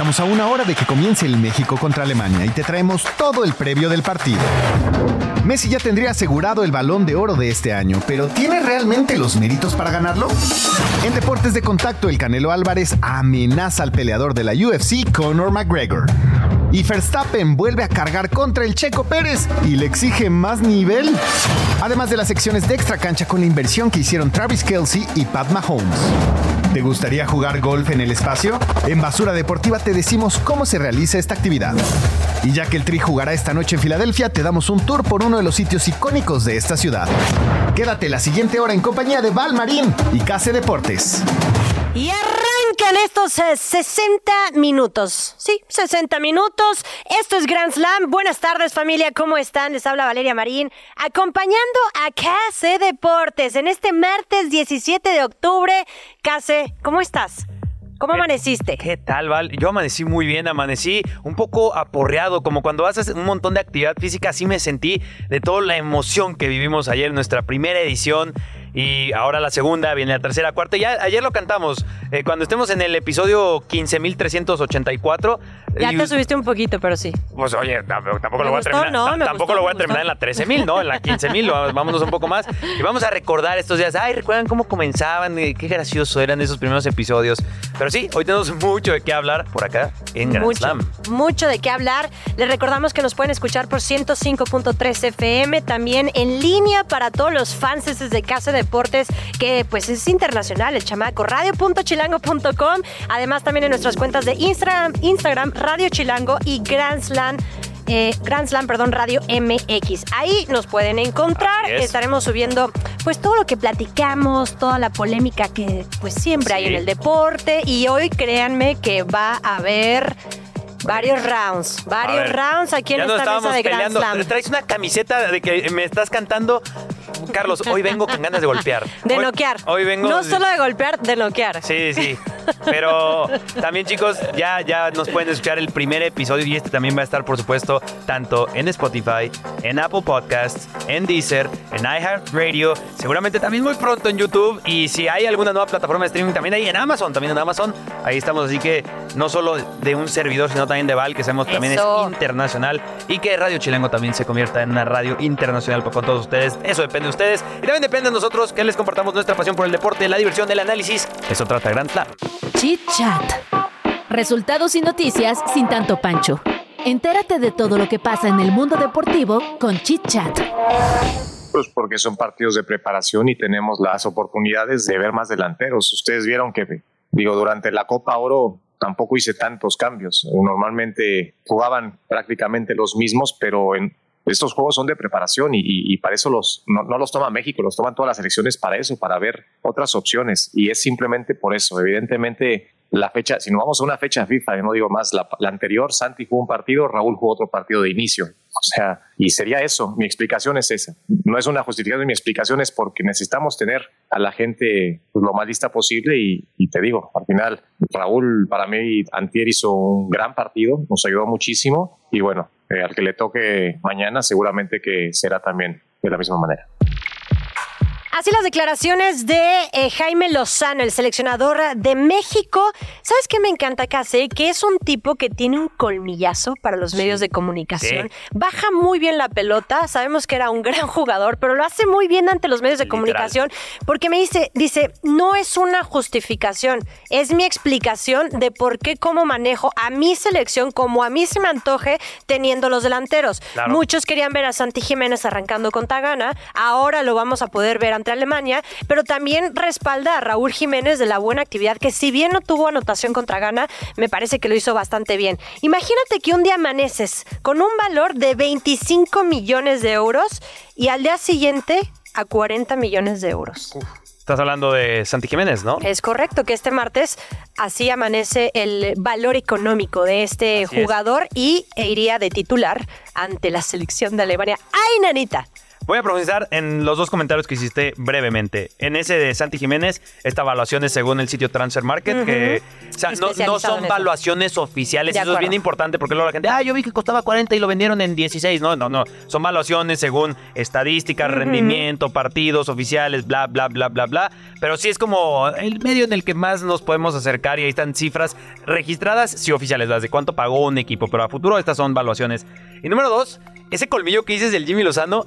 Estamos a una hora de que comience el México contra Alemania y te traemos todo el previo del partido. Messi ya tendría asegurado el balón de oro de este año, pero ¿tiene realmente los méritos para ganarlo? En deportes de contacto, el Canelo Álvarez amenaza al peleador de la UFC, Conor McGregor. Y Verstappen vuelve a cargar contra el Checo Pérez y le exige más nivel. Además de las secciones de extra cancha con la inversión que hicieron Travis Kelsey y Pat Mahomes. ¿Te gustaría jugar golf en el espacio? En Basura Deportiva te decimos cómo se realiza esta actividad. Y ya que el Tri jugará esta noche en Filadelfia, te damos un tour por uno de los sitios icónicos de esta ciudad. Quédate la siguiente hora en compañía de Val Marín y Case Deportes. Y arrancan estos 60 eh, minutos. Sí, 60 minutos. Esto es Grand Slam. Buenas tardes familia, ¿cómo están? Les habla Valeria Marín, acompañando a Case Deportes en este martes 17 de octubre. Case, ¿cómo estás? ¿Cómo amaneciste? ¿Qué tal, Val? Yo amanecí muy bien, amanecí un poco aporreado, como cuando haces un montón de actividad física, así me sentí de toda la emoción que vivimos ayer en nuestra primera edición y ahora la segunda, viene la tercera, cuarta. Ya ayer lo cantamos. Eh, cuando estemos en el episodio 15.384. Ya te subiste un poquito, pero sí. Pues oye, tampoco lo voy a terminar. tampoco lo voy a terminar en la 13.000, ¿no? En la 15.000, vámonos un poco más. Y vamos a recordar estos días. Ay, recuerdan cómo comenzaban, qué gracioso eran esos primeros episodios. Pero sí, hoy tenemos mucho de qué hablar por acá en Grand mucho, Slam. Mucho de qué hablar. Les recordamos que nos pueden escuchar por 105.3 FM, también en línea para todos los fans de Casa Deportes, que pues es internacional, el chamaco, radio.chilango.com. Además, también en nuestras cuentas de Instagram, Instagram Radio Chilango y Grand Slam. Eh, Grand Slam, perdón, Radio MX. Ahí nos pueden encontrar. Estaremos subiendo pues todo lo que platicamos, toda la polémica que pues siempre hay en el deporte. Y hoy créanme que va a haber varios rounds, varios rounds aquí en esta mesa de Grand Slam. Traes una camiseta de que me estás cantando Carlos, hoy vengo con ganas de golpear. De noquear. Hoy vengo. No solo de golpear, de noquear. Sí, sí. Pero también, chicos, ya, ya nos pueden escuchar el primer episodio y este también va a estar, por supuesto, tanto en Spotify, en Apple Podcasts, en Deezer, en iHeartRadio, seguramente también muy pronto en YouTube. Y si hay alguna nueva plataforma de streaming, también ahí en Amazon, también en Amazon. Ahí estamos, así que no solo de un servidor, sino también de Val, que sabemos también es internacional y que Radio Chilengo también se convierta en una radio internacional con todos ustedes. Eso depende de ustedes y también depende de nosotros que les compartamos nuestra pasión por el deporte, la diversión, el análisis. Eso trata Grand Slam. Chit Chat. Resultados y noticias sin tanto pancho. Entérate de todo lo que pasa en el mundo deportivo con Chit Chat. Pues porque son partidos de preparación y tenemos las oportunidades de ver más delanteros. Ustedes vieron que, digo, durante la Copa Oro tampoco hice tantos cambios. Normalmente jugaban prácticamente los mismos, pero en, estos juegos son de preparación y, para eso los, no, los toma México, los toman todas las elecciones para eso, para ver otras opciones. Y es simplemente por eso. Evidentemente, la fecha, si no vamos a una fecha FIFA, yo no digo más, la, anterior, Santi jugó un partido, Raúl jugó otro partido de inicio. O sea, y sería eso. Mi explicación es esa. No es una justificación, mi explicación es porque necesitamos tener a la gente lo más lista posible y, y, te digo, al final, Raúl para mí, Antier hizo un gran partido, nos ayudó muchísimo y bueno, eh, al que le toque mañana seguramente que será también de la misma manera. Así las declaraciones de eh, Jaime Lozano, el seleccionador de México. ¿Sabes qué me encanta Case? Que es un tipo que tiene un colmillazo para los medios de comunicación. Baja muy bien la pelota. Sabemos que era un gran jugador, pero lo hace muy bien ante los medios de comunicación porque me dice, dice, no es una justificación, es mi explicación de por qué, cómo manejo a mi selección como a mí se me antoje teniendo los delanteros. Muchos querían ver a Santi Jiménez arrancando con Tagana. Ahora lo vamos a poder ver ante Alemania, pero también respalda a Raúl Jiménez de la buena actividad, que si bien no tuvo anotación contra Ghana, me parece que lo hizo bastante bien. Imagínate que un día amaneces con un valor de 25 millones de euros y al día siguiente a 40 millones de euros. Estás hablando de Santi Jiménez, ¿no? Es correcto que este martes así amanece el valor económico de este Así es. jugador y e iría de titular ante la selección de Alemania. ¡Ay, nanita! Voy a profundizar en los dos comentarios que hiciste brevemente. En ese de Santi Jiménez, esta evaluación es según el sitio Transfer Market, que o sea, no, son valuaciones oficiales. De Eso es bien importante porque luego la gente, ah, yo vi que costaba 40 y lo vendieron en 16. No, no, no. Son valuaciones según estadísticas, rendimiento, partidos oficiales, bla, bla, bla, bla, bla. Pero sí es como el medio en el que más nos podemos acercar y ahí están cifras registradas, sí oficiales, las de cuánto pagó un equipo, pero a futuro estas son valuaciones. Y número dos, ese colmillo que dices del Jimmy Lozano,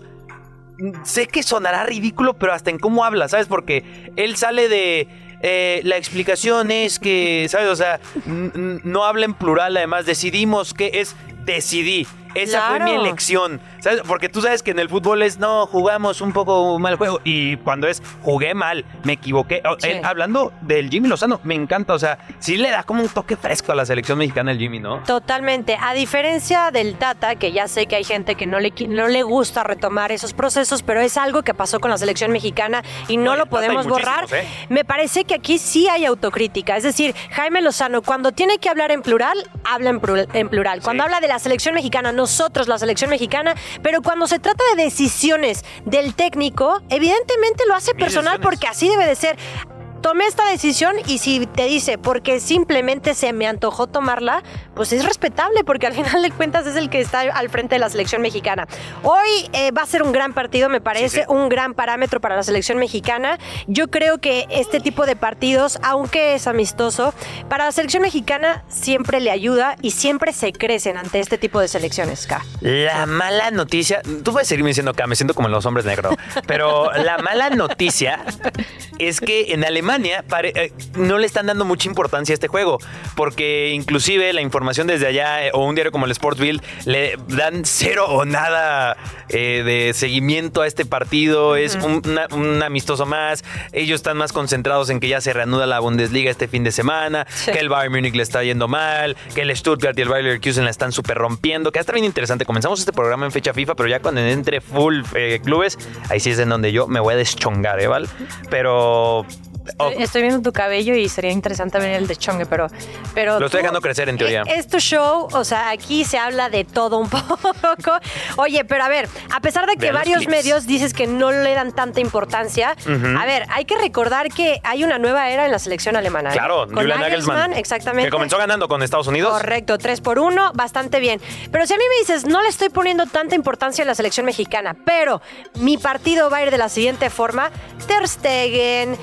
sé que sonará ridículo, pero hasta en cómo habla, ¿sabes? Porque él sale de... eh, la explicación es que, ¿sabes? O sea, no habla en plural, además decidimos que es decidí. Esa fue mi elección, ¿sabes? Porque tú sabes que en el fútbol es, no, jugamos un poco mal juego. Y cuando es, jugué mal, me equivoqué. Oh, Sí. él, hablando del Jimmy Lozano, me encanta, o sea, sí le da como un toque fresco a la selección mexicana el Jimmy, ¿no? Totalmente. A diferencia del Tata, que ya sé que hay gente que no le, no le gusta retomar esos procesos, pero es algo que pasó con la selección mexicana y no No, lo podemos borrar. ¿eh? Me parece que aquí sí hay autocrítica. Es decir, Jaime Lozano, cuando tiene que hablar en plural, habla en plural. En plural. Cuando Sí. habla de la selección mexicana, nosotros, la selección mexicana, pero cuando se trata de decisiones del técnico, evidentemente lo hace personal porque así debe de ser. Tomé esta decisión y si te dice porque simplemente se me antojó tomarla, pues es respetable porque al final de cuentas es el que está al frente de la selección mexicana. Hoy eh, va a ser un gran partido, me parece, Sí, sí. un gran parámetro para la selección mexicana. Yo creo que este tipo de partidos, aunque es amistoso, para la selección mexicana siempre le ayuda y siempre se crecen ante este tipo de selecciones, K. La mala noticia, tú puedes seguirme diciendo que me siento como en los hombres negros, pero la mala noticia es que en Alemania pare- eh, no le están dando mucha importancia a este juego, porque inclusive la información desde allá eh, o un diario como el Sportsville le dan cero o nada eh, de seguimiento a este partido, es un, una- un amistoso más, ellos están más concentrados en que ya se reanuda la Bundesliga este fin de semana, Sí. que el Bayern Múnich le está yendo mal, que el Stuttgart y el Bayer Leverkusen la están súper rompiendo, que está bien interesante. Comenzamos este programa en fecha FIFA, pero ya cuando entre full clubes, ahí sí es en donde yo me voy a deschongar, ¿eh, Val? Pero... oh, Estoy, viendo tu cabello y sería interesante ver el de Chongue, pero... pero Lo estoy tú- dejando crecer, en teoría. Eh, Es tu show, o sea, aquí se habla de todo un poco. Oye, pero a ver, a pesar de que Vean varios medios dices que no le dan tanta importancia, a ver, hay que recordar que hay una nueva era en la selección alemana. ¿eh? claro, Con Julian Nagelsmann. exactamente. Que comenzó ganando con Estados Unidos. Correcto, 3 por 1, bastante bien. Pero si a mí me dices, no le estoy poniendo tanta importancia a la selección mexicana, pero mi partido va a ir de la siguiente forma: Ter Stegen,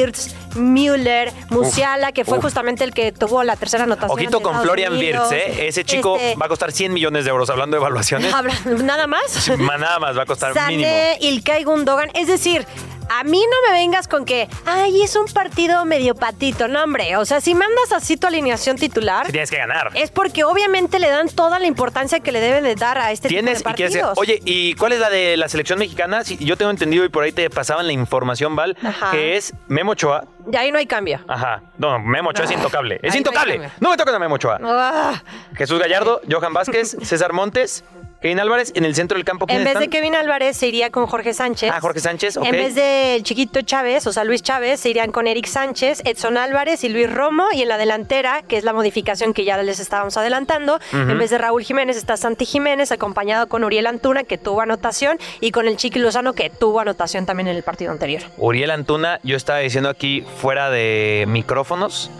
Wirtz, Müller, Musiala, que fue uf. justamente el que tuvo la tercera anotación. Ojito con Florian. Wirtz, ¿eh? Ese chico Este, va a costar 100 millones de euros, hablando de evaluaciones. Nada más. Nada más va a costar mínimo. Sané, Ilkay Gundogan. Es decir, a mí no me vengas con que, ay, es un partido medio patito. No, hombre. O sea, si mandas así tu alineación titular, Sí tienes que ganar. es porque obviamente le dan toda la importancia que le deben de dar a este Tienes tipo partidos. Oye, ¿y cuál es la de la selección mexicana? Sí, yo tengo entendido y por ahí te pasaban la información, Val, Ajá. que es Memo Ochoa. Y ahí no hay cambio. Ajá. No, Memo Ochoa es intocable. Es Ahí no hay intocable. cambio. No me tocan a Memo Ochoa. Ah, Jesús Gallardo, Johan Vázquez, César Montes, Kevin Álvarez. En el centro del campo, en ¿quiénes vez de? Kevin Álvarez se iría con Jorge Sánchez. Ah, Jorge Sánchez, ok. En vez del chiquito Chávez, o sea, Luis Chávez, se irían con Eric Sánchez, Edson Álvarez y Luis Romo. Y en la delantera, que es la modificación que ya les estábamos adelantando, en vez de Raúl Jiménez está Santi Jiménez, acompañado con Uriel Antuna, que tuvo anotación, y con el Chiqui Lozano, que tuvo anotación también en el partido anterior. Uriel Antuna, yo estaba diciendo aquí fuera de micrófonos.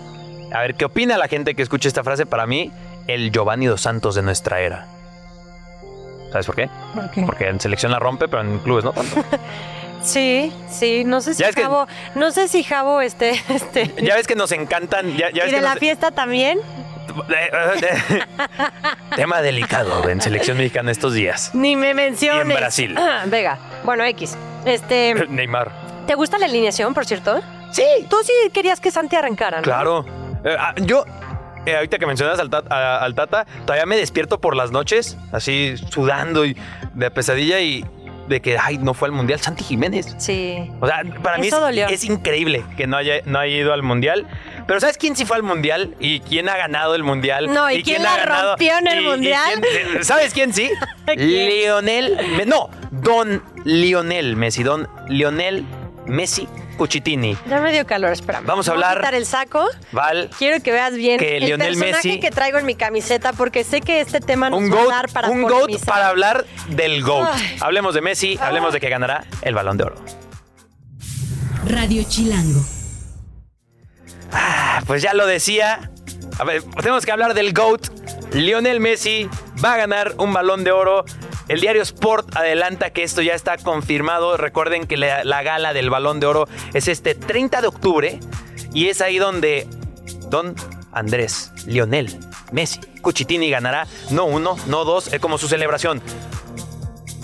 A ver, ¿qué opina la gente que escuche esta frase? Para mí, el Giovanni dos Santos de nuestra era. ¿Sabes por qué? Porque en selección la rompe, pero en clubes no tanto. Sí, sí, no sé si Ya es que- Javo, no sé si Javo este, este, Ya ves que nos encantan. Ya, ya y ves de que la nos- fiesta también. Tema delicado en selección mexicana estos días. Ni me menciones. Y en Brasil. Ah, Venga, bueno, X. Este, Neymar. ¿te gusta la alineación, por cierto? Sí. Tú sí querías que Santi arrancara, ¿no? Claro. Eh, ah, yo, eh, ahorita que mencionas al, Tat- a- al Tata, todavía me despierto por las noches, así sudando y de pesadilla y de que, ay, no fue al Mundial Santi Jiménez. Sí. O sea, para mí es, increíble que no haya, no haya ido al Mundial. Pero ¿sabes quién sí fue al Mundial? ¿Y quién ha ganado el Mundial? No, ¿y quién ha la ganado? rompió en el ¿Y- y Mundial? quién- ¿Sabes quién sí? ¿Quién? Lionel... No, Don Lionel Messi. Don Lionel Messi Cuchitini. Ya me dio calor, espérame. Vamos a Me voy hablar- quitar el saco. Val, Quiero que veas bien Que el Lionel personaje Messi- que traigo en mi camiseta porque sé que este tema nos un va a GOAT, dar para un GOAT para hablar del GOAT. Ay. Hablemos de Messi, hablemos de que ganará el Balón de Oro. Radio Chilango. Ah, Pues ya lo decía. A ver, tenemos que hablar del GOAT. Lionel Messi va a ganar un balón de oro. El diario Sport adelanta que esto ya está confirmado. Recuerden que la, la gala del balón de oro es este 30 de octubre. Y es ahí donde Don Andrés, Lionel Messi, Cuchitini ganará no uno, no dos, es como su celebración.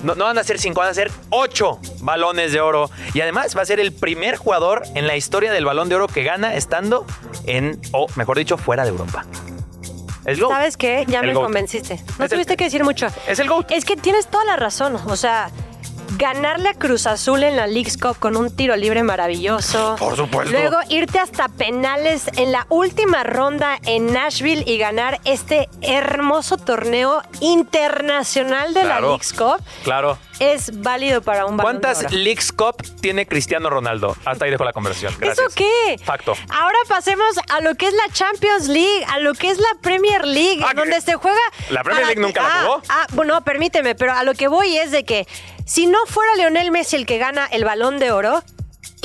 No, no van a ser cinco, van a ser ocho balones de oro. Y además va a ser el primer jugador en la historia del balón de oro que gana estando en, o mejor dicho, fuera de Europa. GOAT. ¿Sabes qué? Ya El me GOAT. convenciste. No Es el- tuviste que decir mucho. Es el GOAT. Es que tienes toda la razón. O sea, ganarle a Cruz Azul en la League's Cup con un tiro libre maravilloso. Por supuesto. Luego irte hasta penales en la última ronda en Nashville y ganar este hermoso torneo internacional de la. League's Cup Claro. es válido para un ¿Cuántas. Leagues Cup tiene Cristiano Ronaldo? Hasta ahí dejo la conversión. Gracias. ¿Eso qué? Facto. Ahora pasemos a lo que es la Champions League, a lo que es la Premier League, Ah, donde se juega. ¿La Premier League nunca la ah, jugó? Ah, bueno, permíteme, pero a lo que voy es de que si no fuera Lionel Messi el que gana el balón de oro,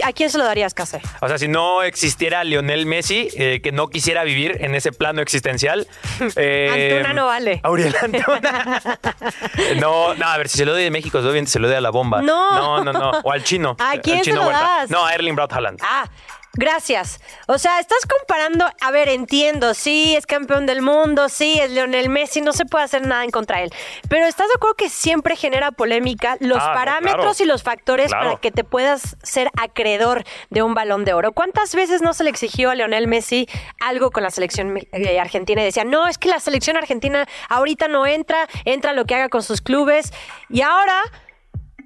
¿a quién se lo darías, Case? O sea, si no existiera Lionel Messi, eh, que no quisiera vivir en ese plano existencial. eh, Antuna no vale. Auriel Antuna. no, no, a ver, si se lo doy de México, obviamente se lo doy a la bomba. No. No, no, no. O al chino. ¿A quién Al se chino lo das? No, a Erling Braut Haaland. Ah, gracias. O sea, estás comparando, a ver, entiendo, sí, es campeón del mundo, sí, es Lionel Messi, no se puede hacer nada en contra de él. Pero ¿estás de acuerdo que siempre genera polémica los Ah, no, parámetros claro. y los factores Claro. para que te puedas ser acreedor de un balón de oro? ¿Cuántas veces no se le exigió a Lionel Messi algo con la selección eh, argentina y decía, no, es que la selección argentina ahorita no entra, entra lo que haga con sus clubes y ahora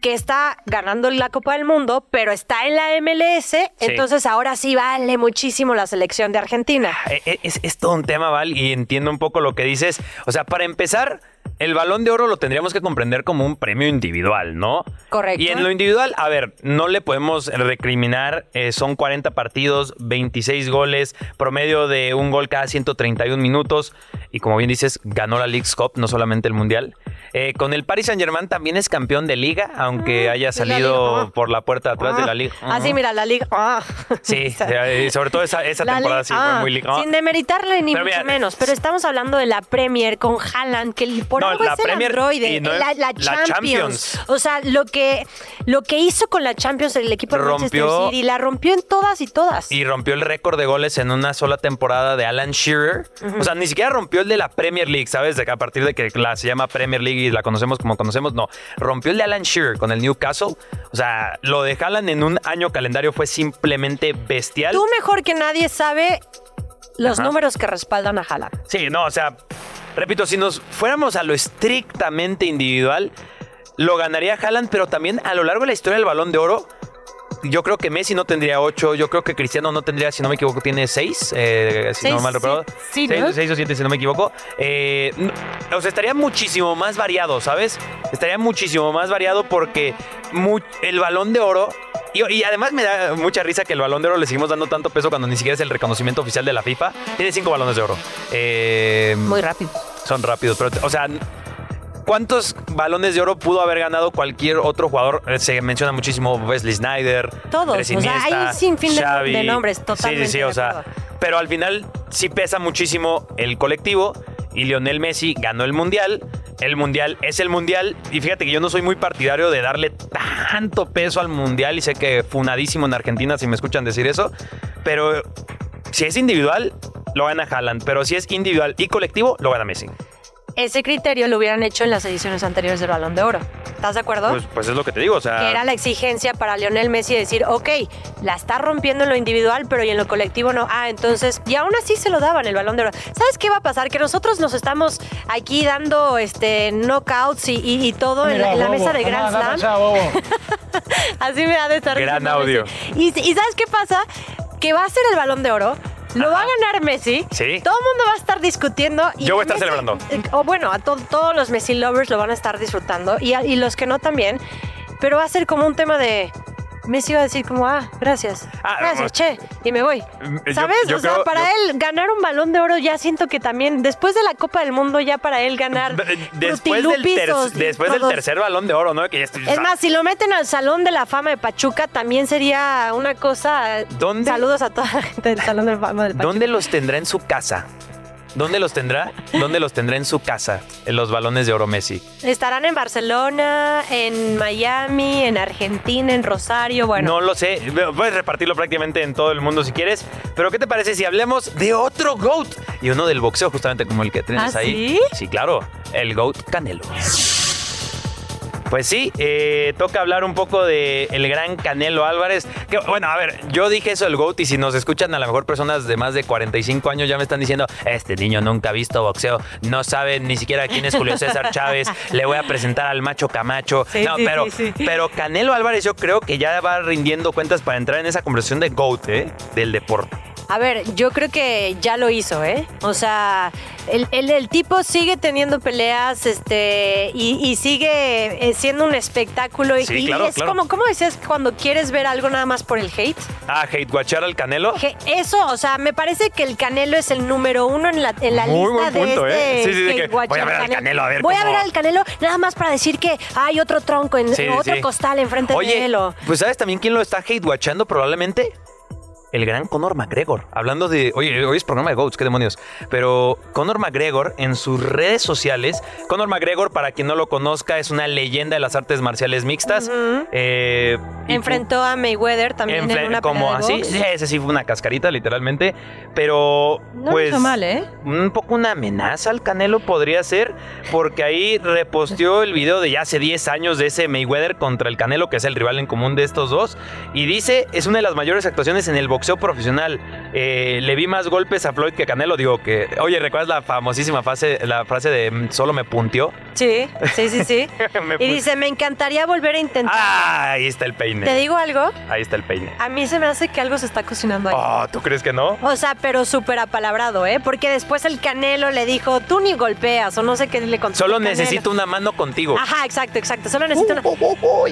que está ganando la Copa del Mundo, pero está en la MLS, entonces ahora sí vale muchísimo la selección de Argentina. Eh, eh, Es, es todo un tema, Val, y entiendo un poco lo que dices. O sea, para empezar, el balón de oro lo tendríamos que comprender como un premio individual, ¿no? Correcto. Y en lo individual, a ver, no le podemos recriminar, eh, son 40 partidos, 26 goles, promedio de un gol cada 131 minutos, y como bien dices, ganó la League's Cup, no solamente el Mundial. Eh, con el Paris Saint Germain también es campeón de liga, aunque haya Mm, de la salido por la puerta de atrás de Ah, la liga. Así, mira, la liga. ah. Sí, sobre todo esa, temporada sí ah, fue muy liga. Sin demeritarle ni Pero mucho mira, menos, pero estamos hablando de la Premier con Haaland, que por No, algo la es el Premier androide, no la, la la Champions. Champions. O sea, lo que, lo que hizo con la Champions el equipo de Manchester City, la rompió en todas y todas. y rompió el récord de goles en una sola temporada de Alan Shearer. O sea, ni siquiera rompió el de la Premier League, ¿sabes? De a partir de que la se llama Premier League la conocemos como conocemos, no. Rompió el de Alan Shearer con el Newcastle. O sea, lo de Haaland en un año calendario fue simplemente bestial. Tú mejor que nadie sabe los Ajá. números que respaldan a Haaland. Sí, no, o sea, repito, si nos fuéramos a lo estrictamente individual, lo ganaría Haaland, pero también a lo largo de la historia del Balón de Oro, yo creo que Messi no tendría ocho, yo creo que Cristiano no tendría, si no me equivoco, tiene seis, eh, si no mal recuerdo. sí, ¿no? seis o siete, si no me equivoco. Eh, o sea, estaría muchísimo más variado, ¿sabes? Estaría muchísimo más variado porque el Balón de Oro... Y, y además me da mucha risa que el balón de oro le seguimos dando tanto peso cuando ni siquiera es el reconocimiento oficial de la FIFA. Tiene cinco balones de oro. Eh, Muy rápido. son rápidos, pero, o sea, ¿cuántos balones de oro pudo haber ganado cualquier otro jugador? Eh, Se menciona muchísimo Wesley Snyder. Todos, o sea, hay un sinfín de- nombres, Sí, totalmente sí, sí, de o sea, pero al final sí pesa muchísimo el colectivo y Lionel Messi ganó el Mundial. El Mundial es el Mundial y fíjate que yo no soy muy partidario de darle tanto peso al Mundial y sé que funadísimo en Argentina si me escuchan decir eso, pero si es individual, lo gana Haaland, pero si es individual y colectivo, lo gana Messi. Ese criterio lo hubieran hecho en las ediciones anteriores del Balón de Oro. ¿Estás de acuerdo? Pues, pues es lo que te digo, o sea. que era la exigencia para Lionel Messi decir, ok, la está rompiendo en lo individual, pero y en lo colectivo no. Ah, entonces, y aún así se lo daban el balón de oro. ¿Sabes qué va a pasar? Que nosotros nos estamos aquí dando este knockouts y, y- y todo en, la- en la mesa de Grand Slam. Así me da de estar Gran audio. Y ¿sabes qué pasa? Que va a ser el balón de oro. Lo va a ganar Messi. Sí. Todo el mundo va a estar discutiendo. Y Yo voy a estar Messi- celebrando. eh, O bueno, a to- todos los Messi lovers lo van a estar disfrutando. Y, a- y los que no también. Pero va a ser como un tema de. Messi iba a decir como, ah, gracias, Ah, gracias, che, y me voy. yo- ¿Sabes? yo o sea, para yo- él ganar un balón de oro ya siento que también, después de la Copa del Mundo, ya para él ganar Después, del, ter- después del tercer balón de oro, ¿no? Que ya estoy- Es más, si lo meten al Salón de la Fama de Pachuca, también sería una cosa... ¿Dónde? Saludos a toda la gente del Salón de la Fama del Pachuca. ¿Dónde los tendrá en su casa? ¿Dónde los tendrá? ¿Dónde los tendrá en su casa? En los balones de oro Messi. Estarán en Barcelona, en Miami, en Argentina, en Rosario, bueno. No lo sé. Puedes repartirlo prácticamente en todo el mundo si quieres. Pero ¿qué te parece si hablemos de otro GOAT? Y uno del boxeo, justamente como el que tienes ¿Ah, ahí. sí? Sí, claro. El GOAT Canelo. Pues sí, eh, toca hablar un poco de el gran Canelo Álvarez. Que, bueno, a ver, yo dije eso del GOAT y si nos escuchan a lo mejor personas de más de 45 años ya me están diciendo, este niño nunca ha visto boxeo, no sabe ni siquiera quién es Julio César Chávez, le voy a presentar al macho Camacho. Sí, no, sí, pero, sí, pero Canelo Álvarez yo creo que ya va rindiendo cuentas para entrar en esa conversación de GOAT, ¿eh? Del deporte. A ver, yo creo que ya lo hizo, ¿eh? O sea, el, el- el tipo sigue teniendo peleas este, y, y sigue eh, siendo un espectáculo. Y- Sí, y claro, es claro. como, ¿cómo decías cuando quieres ver algo nada más por el hate? Ah, hate al Canelo. Que eso, o sea, me parece que el Canelo es el número uno en la, en la Muy lista buen punto, de ¿eh? este Sí, sí, de que voy a ver al Canelo, a ver Voy a ver al Canelo nada más para decir que hay otro tronco, en, Sí, sí, otro sí. costal enfrente Oye, de él. pues ¿sabes también quién lo está hate watchando probablemente? El gran Conor McGregor. Hablando de. Oye, hoy es programa de GOATs, qué demonios. Pero Conor McGregor en sus redes sociales. Conor McGregor, para quien no lo conozca, es una leyenda de las artes marciales mixtas. Eh, Enfrentó a Mayweather también en una como pelea de así, box. sí, ese sí fue una cascarita, literalmente. Pero, No pues. hizo mal, ¿eh? Un poco una amenaza al Canelo podría ser, porque ahí reposteó el video de ya hace 10 años de ese Mayweather contra el Canelo, que es el rival en común de estos dos. Y dice: es una de las mayores actuaciones en el boxeo profesional. Eh, le vi más golpes a Floyd que a Canelo. Digo que, oye, ¿recuerdas la famosísima frase, la frase de "Mm, solo me puntió? Sí, sí, sí, sí. Y dice, me encantaría volver a intentar. Ah, ahí está el peine. ¿Te digo algo? Ahí está el peine. A mí se me hace que algo se está cocinando ahí. Oh, ¿tú crees que no? O sea, pero súper apalabrado, ¿eh? Porque después el Canelo le dijo, tú ni golpeas, o no sé qué le contestó. Solo necesito una mano contigo. Ajá, exacto, exacto. Solo necesito una...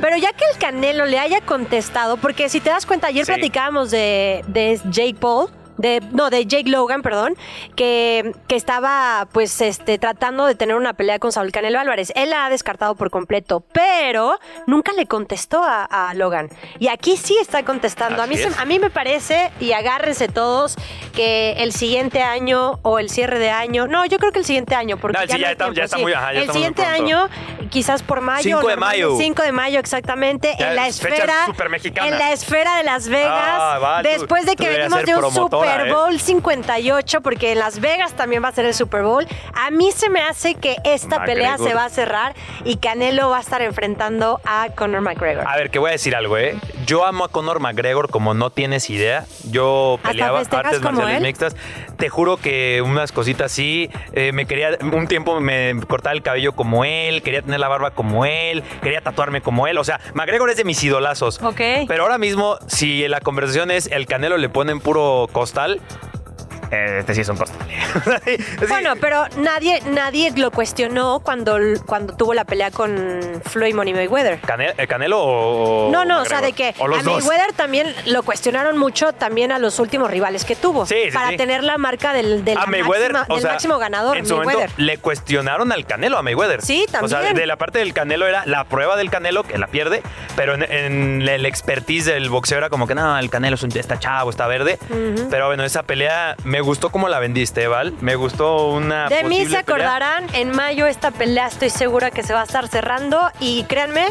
Pero ya que el Canelo le haya contestado, porque si te das cuenta, ayer Sí. platicábamos de, de Jake Paul. De, no, de Jake Logan, perdón, que, que estaba pues este, tratando de tener una pelea con Saúl Canelo Álvarez. Él la ha descartado por completo, pero nunca le contestó a, a Logan. Y aquí sí está contestando. A mí, se- a mí me parece, y agárrense todos, que el siguiente año o el cierre de año, no, yo creo que el siguiente año, porque No, ya, sí, está- ya tiempo, está sí. muy- ajá, ya El siguiente año, quizás por mayo. 5 de mayo. 5 de mayo, exactamente, en la esfera. En la esfera de Las Vegas. Ah, va, después de tú que venimos de un promotora, Super ¿eh? Bowl 58, porque en Las Vegas también va a ser el Super Bowl. A mí se me hace que esta pelea McGregor. se va a cerrar y Canelo va a estar enfrentando a Conor McGregor. A ver, que voy a decir algo, ¿eh? Yo amo a Conor McGregor como no tienes idea. Yo ¿Hasta peleaba artes marciales él? mixtas. Te juro que unas cositas así. eh, me quería, un tiempo me cortaba el cabello como él, quería tener la barba como él, quería tatuarme como él. O sea, McGregor es de mis idolazos. Ok. Pero ahora mismo, si la conversación es el canelo le ponen puro costal, este sí es un costal. Sí, sí. Bueno, pero nadie, nadie lo cuestionó cuando, cuando tuvo la pelea con Floyd Money Mayweather. ¿Cane- eh, ¿Canelo o.? No, no, o sea, de que a dos. Mayweather también lo cuestionaron mucho también a los últimos rivales que tuvo. Sí, sí, para sí. tener la marca del, del, a Mayweather, máxima- o del sea, máximo ganador, En su Mayweather. momento le cuestionaron al Canelo a Mayweather. Sí, O sea, también. de la parte del Canelo era la prueba del Canelo, que la pierde, pero en, en el expertise del boxeo era como que no, el Canelo está chavo, está verde. Pero bueno, esa pelea me gustó como la vendiste, Val. Me gustó una. De mí se pelea. acordarán, en mayo esta pelea estoy segura que se va a estar cerrando y créanme,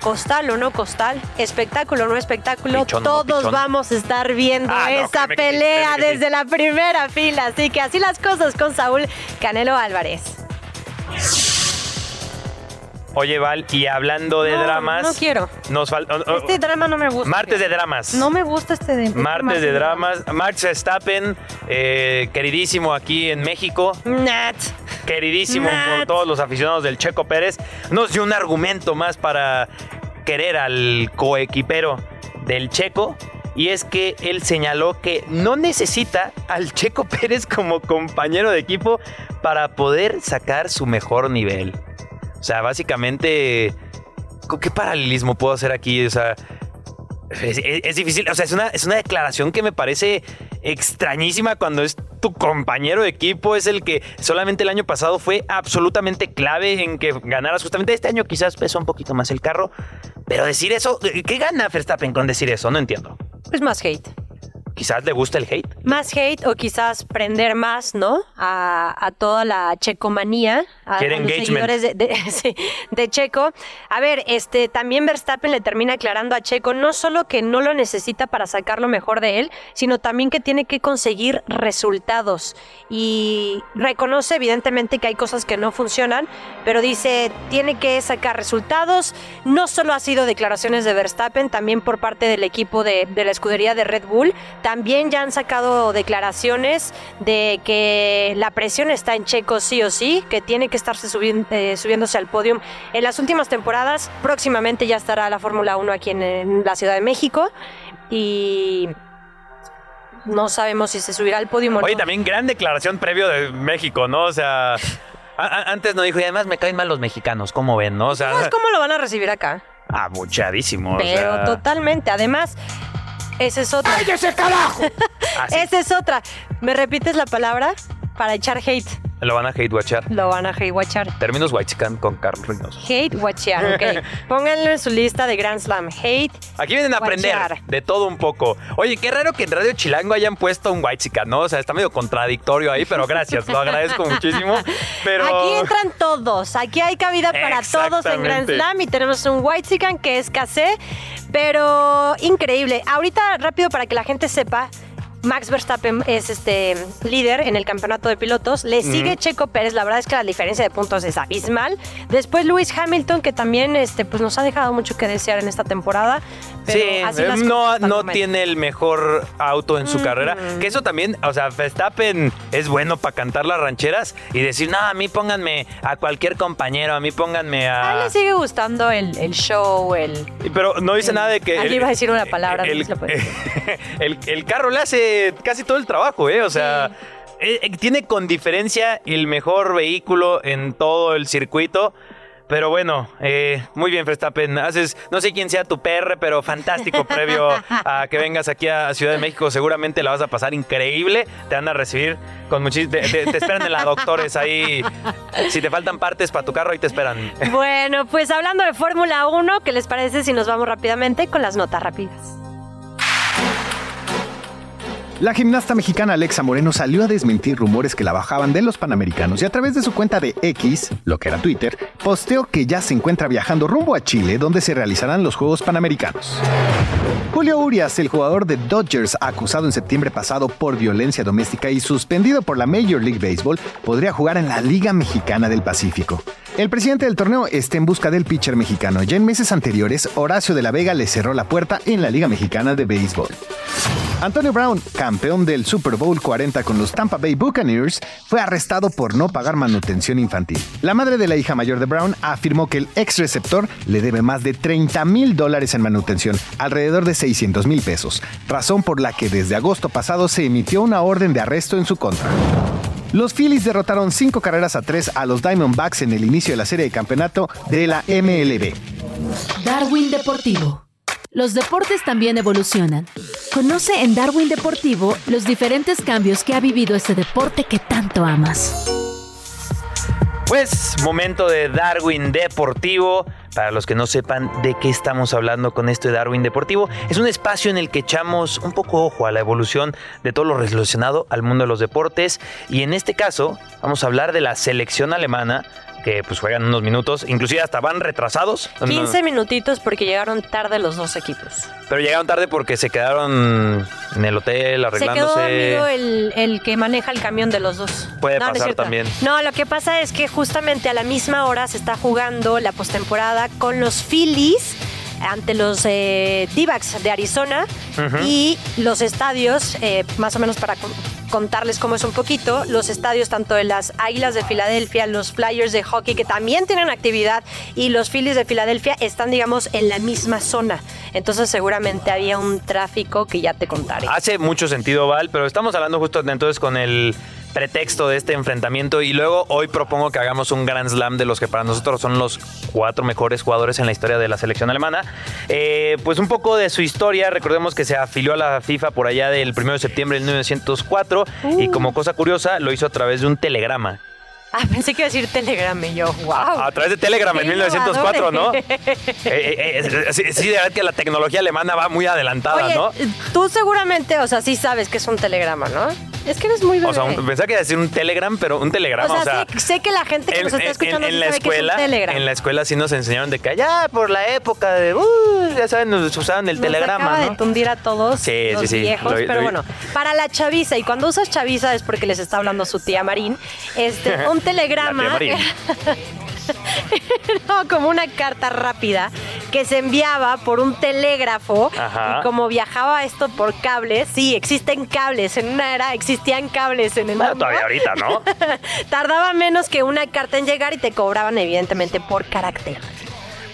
costal o no costal, espectáculo o no espectáculo, Pichón o no todos vamos a estar viendo Ah, no, sí, pelea que desde la primera fila. Así que así las cosas con Saúl Canelo Álvarez. Oye, Val, y hablando de No, dramas. no quiero. Nos. Este drama no me gusta. Martes de dramas. No me gusta este de... Martes de dramas. Max Verstappen, eh, queridísimo aquí en México. Nat. queridísimo Matt. por todos los aficionados del Checo Pérez, nos dio un argumento más para querer al coequipero del Checo. Y es que él señaló que no necesita al Checo Pérez como compañero de equipo para poder sacar su mejor nivel. O sea, básicamente, ¿con ¿qué paralelismo puedo hacer aquí? O sea, es difícil, o sea, es una, es una declaración que me parece extrañísima cuando es tu compañero de equipo, es el que solamente el año pasado fue absolutamente clave en que ganaras justamente este año quizás pesó un poquito más el carro, pero decir eso, ¿qué gana Verstappen con decir eso? No entiendo. Pues más hate. Quizás le gusta el hate. Más hate o quizás prender más, ¿no? A, a toda la checomanía. A, Quiere a los engagement. seguidores de, de- de Checo. A ver, este, también Verstappen le termina aclarando a Checo no solo que no lo necesita para sacar lo mejor de él, sino también que tiene que conseguir resultados. Y reconoce evidentemente que hay cosas que no funcionan, pero dice, tiene que sacar resultados. No solo ha sido declaraciones de Verstappen, también por parte del equipo de, de la escudería de Red Bull. También ya han sacado declaraciones de que la presión está en Checo sí o sí, que tiene que estarse subi- eh, subiéndose al podio en las últimas temporadas. Próximamente ya estará la Fórmula 1 aquí en, en la Ciudad de México. Y no sabemos si se subirá al podio o no. Oye, también gran declaración previo de México, ¿no? O sea, antes no dijo, y además me caen mal los mexicanos, ¿cómo ven, no? O sea, ¿Sabes cómo lo van a recibir acá? abuchadísimo. o Pero sea, totalmente. Además, esa es otra. ¡Cállese, carajo! así, Esa es otra. ¿Me repites la palabra? Para echar hate. Lo van a hate watchar. Lo van a hate watchar. Términos whitezican con Carlos Reynoso. Hate watchar, ok. Pónganlo en su lista de Grand Slam. Hate. Aquí vienen a aprender de todo un poco. Oye, qué raro que en Radio Chilango hayan puesto un whitezican, ¿no? O sea, está medio contradictorio ahí, pero gracias, lo agradezco muchísimo. Pero Aquí entran todos. Aquí hay cabida para todos en Grand. Slam. Y tenemos un White Chicken que es casé. Pero increíble. Ahorita, rápido, para que la gente sepa. Max Verstappen es este líder en el campeonato de pilotos. Le sigue Checo Pérez. La verdad es que la diferencia de puntos es abismal. Después Lewis Hamilton, que también este, pues nos ha dejado mucho que desear en esta temporada. Pero Sí, así las no, no tiene el mejor auto en su carrera. Que eso también, o sea, Verstappen es bueno para cantar las rancheras y decir, no, a mí pónganme a cualquier compañero, a mí pónganme A él a... le sigue gustando el, el show, el... Pero no dice nada de que... Alguien iba a decir una palabra, el, el, el carro le hace casi todo el trabajo, ¿eh? O sea, eh, eh, tiene con diferencia el mejor vehículo en todo el circuito. Pero bueno, eh, muy bien, Verstappen. Haces, no sé quién sea tu PR, pero fantástico previo a que vengas aquí a Ciudad de México. Seguramente la vas a pasar increíble. Te van a recibir con muchísimo. Te, te- te esperan en la doctores ahí. Si te faltan partes para tu carro, ahí te esperan. Bueno, pues hablando de Fórmula 1, ¿qué les parece si nos vamos rápidamente con las notas rápidas? La gimnasta mexicana Alexa Moreno salió a desmentir rumores que la bajaban de los Panamericanos y a través de su cuenta de X, lo que era Twitter, posteó que ya se encuentra viajando rumbo a Chile donde se realizarán los Juegos Panamericanos. Julio Urias, el jugador de Dodgers acusado en septiembre pasado por violencia doméstica y suspendido por la Major League Baseball, podría jugar en la Liga Mexicana del Pacífico. El presidente del torneo está en busca del pitcher mexicano. Ya en meses anteriores, Horacio de la Vega le cerró la puerta en la Liga Mexicana de Béisbol. Antonio Brown, campeón del Super Bowl 40 con los Tampa Bay Buccaneers, fue arrestado por no pagar manutención infantil. La madre de la hija mayor de Brown afirmó que el ex receptor le debe más de 30 mil dólares en manutención, alrededor de 600 mil pesos, razón por la que desde agosto pasado se emitió una orden de arresto en su contra. Los Phillies derrotaron cinco carreras a tres a los Diamondbacks en el inicio de la serie de campeonato de la MLB. Darwin Deportivo. Los deportes también evolucionan. Conoce en Darwin Deportivo los diferentes cambios que ha vivido este deporte que tanto amas. Pues momento de Darwin Deportivo. Para los que no sepan de qué estamos hablando con esto de Darwin Deportivo, es un espacio en el que echamos un poco ojo a la evolución de todo lo relacionado al mundo de los deportes. Y en este caso, vamos a hablar de la selección alemana que pues juegan unos minutos, inclusive hasta van retrasados. 15 minutitos porque llegaron tarde los dos equipos. Pero llegaron tarde porque se quedaron en el hotel Se quedó arreglándose. dormido el, el que maneja el camión de los dos. Puede No, pasar también. No, lo que pasa es que justamente a la misma hora se está jugando la postemporada con los Phillies ante los eh, D-backs de Arizona y los estadios, eh, más o menos para con- contarles cómo es un poquito, los estadios tanto de las Águilas de Filadelfia, los Flyers de hockey que también tienen actividad y los Phillies de Filadelfia están digamos en la misma zona. Entonces seguramente había un tráfico que ya te contaré. Hace mucho sentido, Val, pero estamos hablando justo entonces con el pretexto de este enfrentamiento y luego hoy propongo que hagamos un Grand Slam de los que para nosotros son los cuatro mejores jugadores en la historia de la selección alemana. Eh, pues un poco de su historia, recordemos que se afilió a la FIFA por allá del 1 de septiembre de 1904 y como cosa curiosa lo hizo a través de un telegrama. Ah, pensé que iba a decir Telegram y yo, wow. A través de Telegram en Qué 1904, ¿no? Eh, eh, eh, sí, sí, de verdad que la tecnología alemana va muy adelantada, Oye, ¿no? tú seguramente, o sea, sí sabes que es un telegrama, ¿no? Es que eres muy bebé. O sea, un- pensaba que iba a decir un Telegram, pero un telegrama, O sea, sé, sé que la gente que nos está escuchando sí la sabe que es escuela, un telegram. en la escuela sí nos enseñaron de que allá por la época de, uh, ya saben, nos usaban el Nos telegrama, acaba ¿no? de tundir a todos Sí, los sí, sí. viejos, Lo- pero lo- bueno, para la chaviza, y cuando usas chaviza es porque les está hablando su tía Marín, este, un telegrama La. era como una carta rápida que se enviaba por un telégrafo Ajá. y como viajaba esto por cables, sí, existen cables, en una era existían cables en el Bueno, todavía ahorita, ¿no? Tardaba menos que una carta en llegar y te cobraban evidentemente por carácter.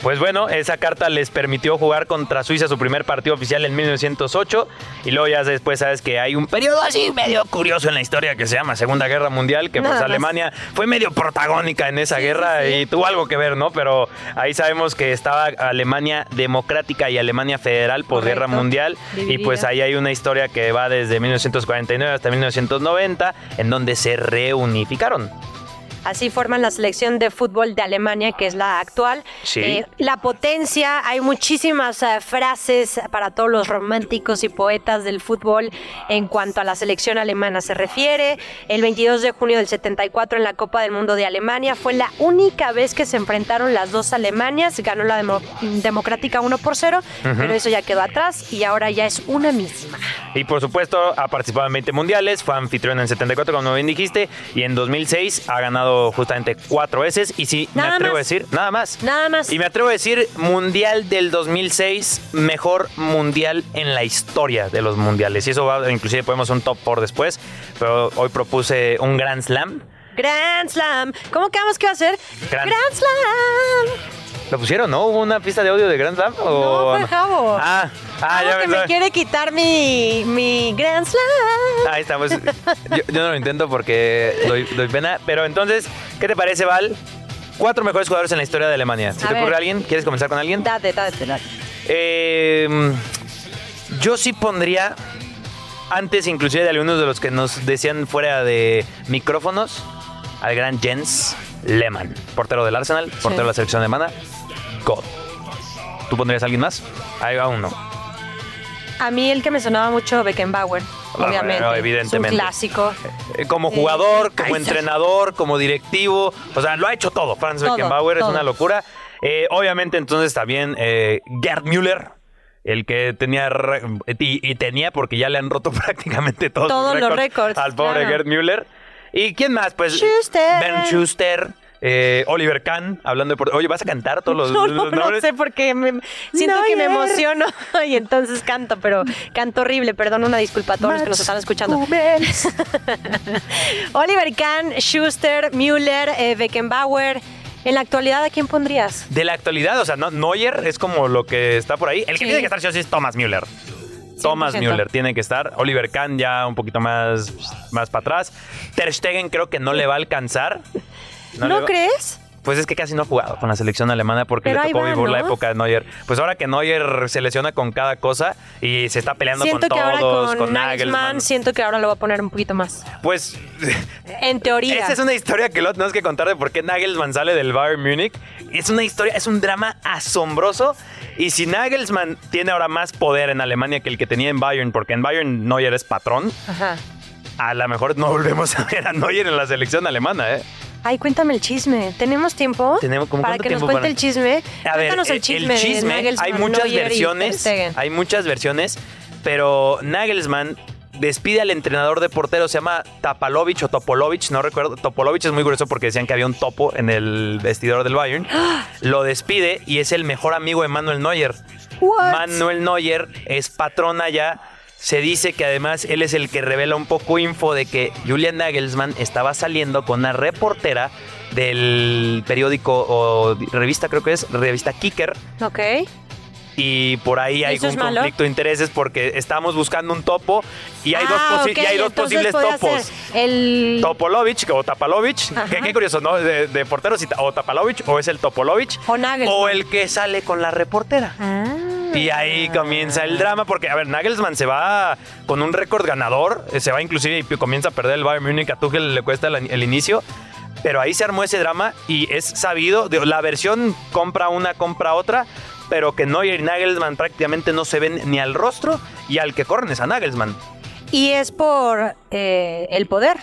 Pues bueno, esa carta les permitió jugar contra Suiza su primer partido oficial en 1908 y luego ya después sabes que hay un periodo así medio curioso en la historia que se llama Segunda Guerra Mundial, que pues más. Alemania fue medio protagónica en esa guerra y tuvo algo que ver, ¿no? Pero ahí sabemos que estaba Alemania democrática y Alemania federal posguerra Correcto. mundial y pues ahí hay una historia que va desde 1949 hasta 1990 en donde se reunificaron. Así forman la selección de fútbol de Alemania, que es la actual. Sí. Eh, la potencia, hay muchísimas eh, frases para todos los románticos y poetas del fútbol en cuanto a la selección alemana se refiere. El 22 de junio del 74 en la Copa del Mundo de Alemania fue la única vez que se enfrentaron las dos Alemanias. Ganó la demo- democrática 1 por 0, pero eso ya quedó atrás y ahora ya es una misma. Y por supuesto, ha participado en 20 mundiales, fue anfitrión en 74, como bien dijiste, y en 2006 ha ganado justamente cuatro veces. Y sí, me Nada atrevo a decir, nada más. Nada más. Y me atrevo a decir, Mundial del 2006, mejor mundial en la historia de los mundiales. Y eso va, inclusive podemos un top por después, pero hoy propuse un Grand Slam. Grand Slam. ¿Cómo quedamos que va a ser? Gran- Grand Slam. ¿Lo pusieron, no? ¿Hubo una pista de audio de Grand Slam? o No, fue Javo. Ah, ah, Javo ya que me me quiere quitar mi, mi Grand Slam. Ahí estamos. Yo, yo no lo intento porque doy, doy pena. Pero entonces, ¿qué te parece, Val? Cuatro mejores jugadores en la historia de Alemania. ¿Se A te ver. ocurre alguien? ¿Quieres comenzar con alguien? Date, date, date. Eh, yo sí pondría, antes inclusive de algunos de los que nos decían fuera de micrófonos, al gran Jens Lehmann, portero del Arsenal, portero de la selección alemana. God. ¿Tú pondrías a alguien más? Ahí va uno. A mí el que me sonaba mucho Beckenbauer, Ah, obviamente. bueno, evidentemente. Es un clásico. Eh, Como jugador, como entrenador, como directivo. O sea, lo ha hecho todo. Franz Todo, Beckenbauer es una locura. Eh, obviamente, entonces también eh, Gerd Müller. El que tenía re- y, y tenía porque ya le han roto prácticamente todos, los récords, al pobre claro. Gerd Müller. ¿Y quién más? Pues Schuster. Ben Schuster, eh, Oliver Kahn, hablando de por- Oye, ¿vas a cantar todos los, No, los no, no nombres? sé porque me- siento que me emociono y entonces canto, pero canto horrible. Perdón, una disculpa a todos los que nos están escuchando. Oliver Kahn, Schuster, Müller, eh, Beckenbauer. En la actualidad, ¿a quién pondrías? De la actualidad, o sea, no, Neuer es como lo que está por ahí. El que Sí. tiene que estar sí o sí es Thomas Müller. Thomas 100%. Müller tiene que estar. Oliver Kahn ya un poquito más, más para atrás. Ter Stegen creo que no le va a alcanzar. ¿No, crees? Pues es que casi no ha jugado con la selección alemana porque Pero le tocó va, vivir la ¿no? época de Neuer. Pues ahora que Neuer se lesiona con cada cosa y se está peleando Siento con que ahora todos, con, con, Nagelsmann, siento que ahora lo va a poner un poquito más. Pues En teoría. Esa es una historia que luego tenemos que contar de por qué Nagelsmann sale del Bayern Múnich. Es una historia, es un drama asombroso. Y si Nagelsmann tiene ahora más poder en Alemania que el que tenía en Bayern, porque en Bayern Neuer es patrón, Ajá. a lo mejor no volvemos a ver a Neuer en la selección alemana, ¿eh? Ay, cuéntame el chisme. ¿Tenemos tiempo? Tenemos- ¿cómo para que nos cuente para- el chisme. A ver, Cuéntanos el chisme. de Nagelsmann, hay muchas Neuer versiones, hay muchas versiones, pero Nagelsmann despide al entrenador de portero, se llama Tapalovic o Topolovic, no recuerdo. Topolovic es muy grueso porque decían que había un topo en el vestidor del Bayern. Lo despide y es el mejor amigo de Manuel Neuer. Manuel Neuer es patrón allá. Se dice que además él es el que revela un poco info de que Julian Nagelsmann estaba saliendo con una reportera del periódico o revista, creo que es, revista Kicker, Ok. y por ahí hay un malo? conflicto de intereses porque estamos buscando un topo y hay Ah, dos, posi- ok, y hay dos entonces posibles topos. ser El Topolovic o Tapalovic, Ajá. que qué curioso, ¿no? De, de porteros, y o Tapalovic, o es el Topolovic, O Nagelsmann. o el que sale con la reportera. Ah. Y ahí comienza el drama, porque, a ver, Nagelsmann se va con un récord ganador, eh, se va inclusive y comienza a perder el Bayern Múnich, a Tuchel le cuesta el, el inicio, pero ahí se armó ese drama y es sabido, de- la versión compra una, compra otra, pero que Neuer y Nagelsmann prácticamente no se ven ni al rostro y al que corren es a Nagelsmann. Y es por eh, el poder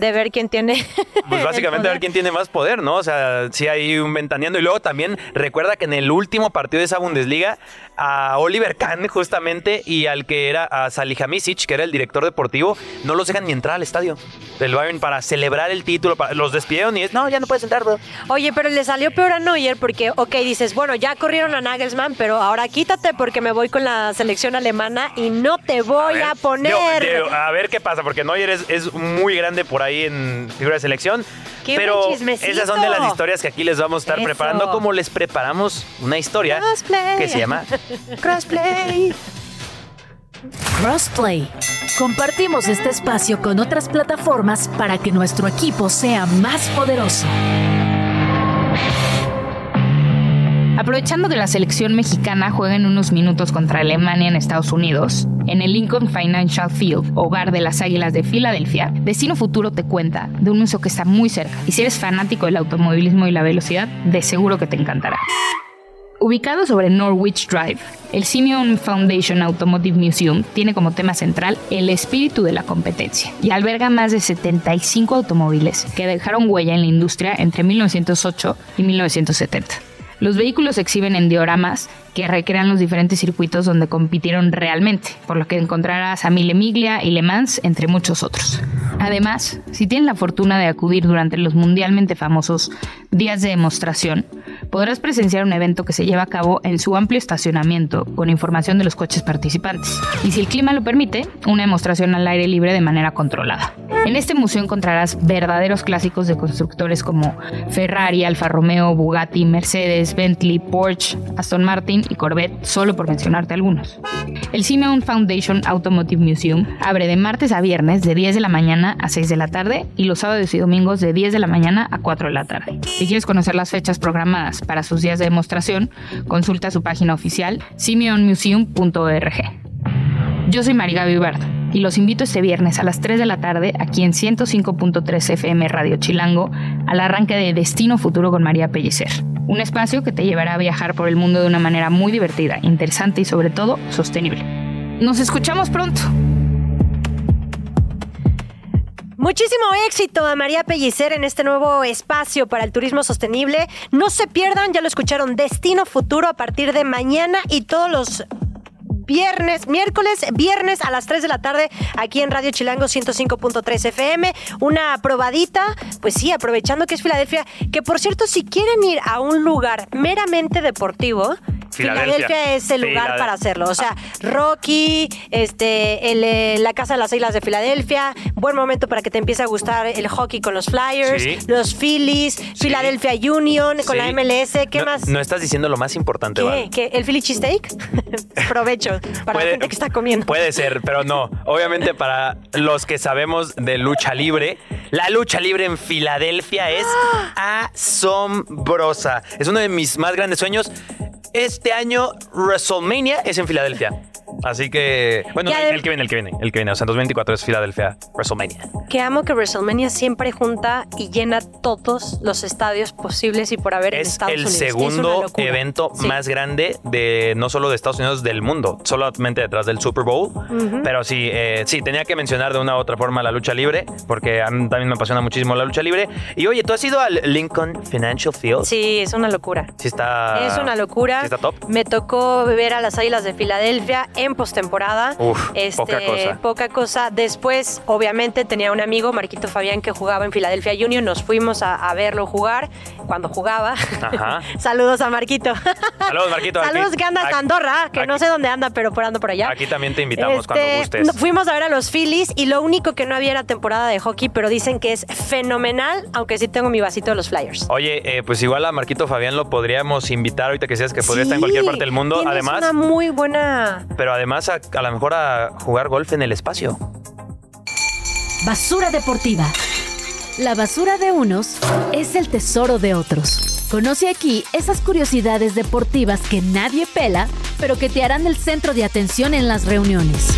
de ver quién tiene. Pues básicamente a ver quién tiene más poder, ¿no? O sea, sí hay un ventaneando. Y luego también recuerda que en el último partido de esa Bundesliga, a Oliver Kahn justamente y al que era a Salihamidzic, que era el director deportivo, no los dejan ni entrar al estadio del Bayern para celebrar el título. para- los despidieron y es, no, ya no puedes entrar, bro. Oye, pero le salió peor a Neuer porque, ok, dices, bueno, ya corrieron a Nagelsmann, pero ahora quítate porque me voy con la selección alemana y no te voy a, ver, poner. digo, digo, a ver qué pasa, porque Neuer es, es muy grande por ahí en figura de selección. ¡Qué pero esas son de las historias que aquí les vamos a estar Eso. preparando, como les preparamos una historia Crossplay. que se llama Crossplay. Crossplay. Compartimos este espacio con otras plataformas para que nuestro equipo sea más poderoso. Aprovechando que la selección mexicana juega en unos minutos contra Alemania en Estados Unidos, en el Lincoln Financial Field, hogar de las Águilas de Filadelfia, Destino Futuro te cuenta de un uso que está muy cerca. Y si eres fanático del automovilismo y la velocidad, de seguro que te encantará. Ubicado sobre Norwich Drive, el Simeon Foundation Automotive Museum tiene como tema central el espíritu de la competencia y alberga más de 75 automóviles que dejaron huella en la industria entre 1908 y 1970. Los vehículos se exhiben en dioramas que recrean los diferentes circuitos donde compitieron realmente, por lo que encontrarás a Mille Miglia y Le Mans, entre muchos otros. Además, si tienes la fortuna de acudir durante los mundialmente famosos días de demostración, podrás presenciar un evento que se lleva a cabo en su amplio estacionamiento con información de los coches participantes. Y si el clima lo permite, una demostración al aire libre de manera controlada. En este museo encontrarás verdaderos clásicos de constructores como Ferrari, Alfa Romeo, Bugatti, Mercedes, Bentley, Porsche, Aston Martin y Corvette, solo por mencionarte algunos. El Simeon Foundation Automotive Museum abre de martes a viernes de 10 de la mañana a 6 de la tarde y los sábados y domingos de 10 de la mañana a 4 de la tarde. Si quieres conocer las fechas programadas para sus días de demostración, consulta su página oficial simeonmuseum.org. Yo soy Marigaby Bard y los invito este viernes a las 3 de la tarde aquí en 105.3 FM Radio Chilango al arranque de Destino Futuro con María Pellicer. Un espacio que te llevará a viajar por el mundo de una manera muy divertida, interesante y sobre todo sostenible. Nos escuchamos pronto. Muchísimo éxito a María Pellicer en este nuevo espacio para el turismo sostenible. No se pierdan, ya lo escucharon, Destino Futuro a partir de mañana y todos los viernes, miércoles, viernes a las 3 de la tarde aquí en Radio Chilango 105.3 FM. Una probadita, pues sí, aprovechando que es Filadelfia, que por cierto, si quieren ir a un lugar meramente deportivo, Filadelfia. Filadelfia es el lugar Filade- para hacerlo. O sea, Rocky, este, el, eh, la Casa de las Islas de Filadelfia, buen momento para que te empiece a gustar el hockey con los Flyers, Sí. los Phillies, Philadelphia Union con Sí. la MLS, ¿qué no, más? No estás diciendo lo más importante, ¿Qué? Val. ¿Qué? ¿El Philly cheesesteak? Provecho para la gente que está comiendo. Puede ser, pero no. Obviamente para los que sabemos de lucha libre, la lucha libre en Filadelfia es asombrosa. Es uno de mis más grandes sueños. Este año WrestleMania es en Filadelfia. Así que, bueno, el, el que viene, el que viene, el que viene. O sea, en 2024 es Filadelfia WrestleMania. Que amo que WrestleMania siempre junta y llena todos los estadios posibles y por haber en Es Estados el Unidos. Es segundo locura. evento Sí. más grande de no solo de Estados Unidos, del mundo, solamente detrás del Super Bowl. Pero sí, eh, sí, tenía que mencionar de una u otra forma la lucha libre, porque a mí también me apasiona muchísimo la lucha libre. Y oye, ¿tú has ido al Lincoln Financial Field? Sí, es una locura. Sí está... Es una locura. Sí está top. Me tocó ver a las Águilas de Filadelfia en postemporada. Uf, Este, poca cosa. poca cosa. Después, obviamente, tenía un amigo, Marquito Fabián, que jugaba en Philadelphia Union. Nos fuimos a, a verlo jugar cuando jugaba. Ajá. Saludos a Marquito. Saludos, Marquito. Aquí- Saludos que anda en aquí- Andorra, que no sé dónde anda, pero por ando por allá. Aquí también te invitamos cuando Este, gustes. no- Fuimos a ver a los Phillies y lo único que no había era temporada de hockey, pero dicen que es fenomenal, aunque sí tengo mi vasito de los Flyers. Oye, eh, pues igual a Marquito Fabián lo podríamos invitar ahorita que seas que podría estar en cualquier parte del mundo. Además, una muy buena. pero además a, a lo mejor a jugar golf en el espacio. Basura deportiva. La basura de unos es el tesoro de otros. Conoce aquí esas curiosidades deportivas que nadie pela, pero que te harán el centro de atención en las reuniones.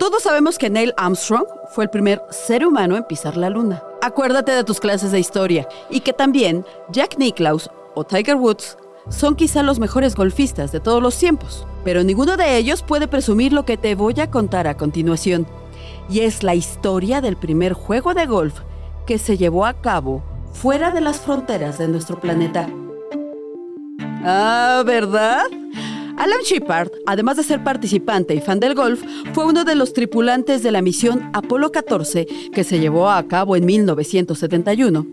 Todos sabemos que Neil Armstrong fue el primer ser humano en pisar la luna. Acuérdate de tus clases de historia y que también Jack Nicklaus o Tiger Woods son quizá los mejores golfistas de todos los tiempos, pero ninguno de ellos puede presumir lo que te voy a contar a continuación. Y es la historia del primer juego de golf que se llevó a cabo fuera de las fronteras de nuestro planeta. Ah, ¿verdad? Alan Shepard, además de ser participante y fan del golf, fue uno de los tripulantes de la misión Apolo 14 que se llevó a cabo en 1971.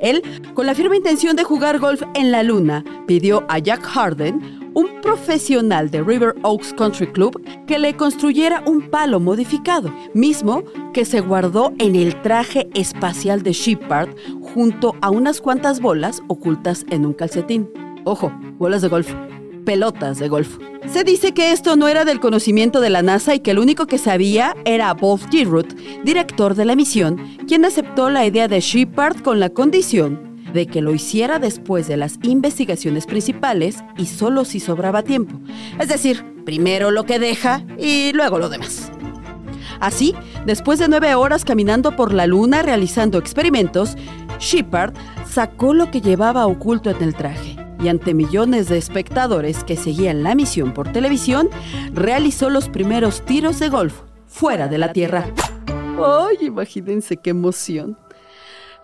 Él, con la firme intención de jugar golf en la Luna, pidió a Jack Harden, un profesional de River Oaks Country Club, que le construyera un palo modificado, mismo que se guardó en el traje espacial de Shepard junto a unas cuantas bolas ocultas en un calcetín. Ojo, bolas de golf pelotas de golf. Se dice que esto no era del conocimiento de la NASA y que el único que sabía era Bob Giroud, director de la misión, quien aceptó la idea de Shepard con la condición de que lo hiciera después de las investigaciones principales y solo si sobraba tiempo. Es decir, primero lo que deja y luego lo demás. Así, después de nueve horas caminando por la luna realizando experimentos, Shepard sacó lo que llevaba oculto en el traje y ante millones de espectadores que seguían la misión por televisión, realizó los primeros tiros de golf fuera de la Tierra. ¡Ay, imagínense qué emoción!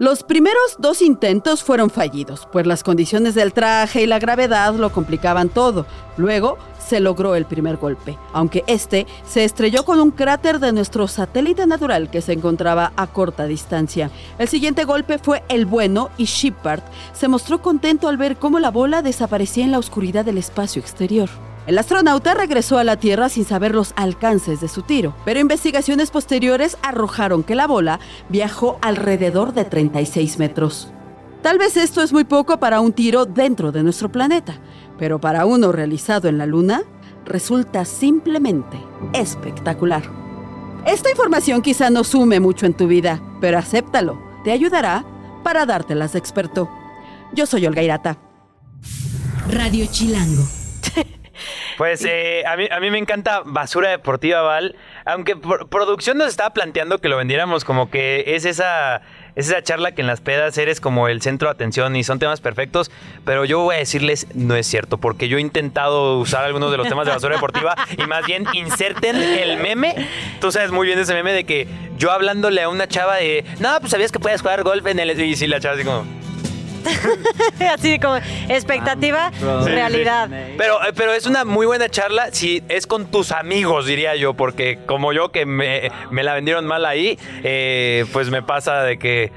Los primeros dos intentos fueron fallidos, pues las condiciones del traje y la gravedad lo complicaban todo. Luego se logró el primer golpe, aunque este se estrelló con un cráter de nuestro satélite natural que se encontraba a corta distancia. El siguiente golpe fue el bueno y Shepard se mostró contento al ver cómo la bola desaparecía en la oscuridad del espacio exterior. El astronauta regresó a la Tierra sin saber los alcances de su tiro, pero investigaciones posteriores arrojaron que la bola viajó alrededor de 36 metros. Tal vez esto es muy poco para un tiro dentro de nuestro planeta, pero para uno realizado en la Luna resulta simplemente espectacular. Esta información quizá no sume mucho en tu vida, pero acéptalo, te ayudará para dártelas de experto. Yo soy Olga Irata. Radio Chilango. Pues eh, a, mí, a mí me encanta Basura Deportiva, Val. Aunque por- producción nos estaba planteando que lo vendiéramos como que es esa, es esa charla que en las pedas eres como el centro de atención y son temas perfectos. Pero yo voy a decirles, no es cierto, porque yo he intentado usar algunos de los temas de Basura Deportiva y más bien inserten el meme. Tú sabes muy bien ese meme de que yo hablándole a una chava de, no, pues sabías que puedes jugar golf en el... Y sí, la chava así como... Así como expectativa, realidad. Pero, eh, pero es una muy buena charla si es con tus amigos, diría yo, porque como yo que me, me la vendieron mal ahí, eh, pues me pasa de que...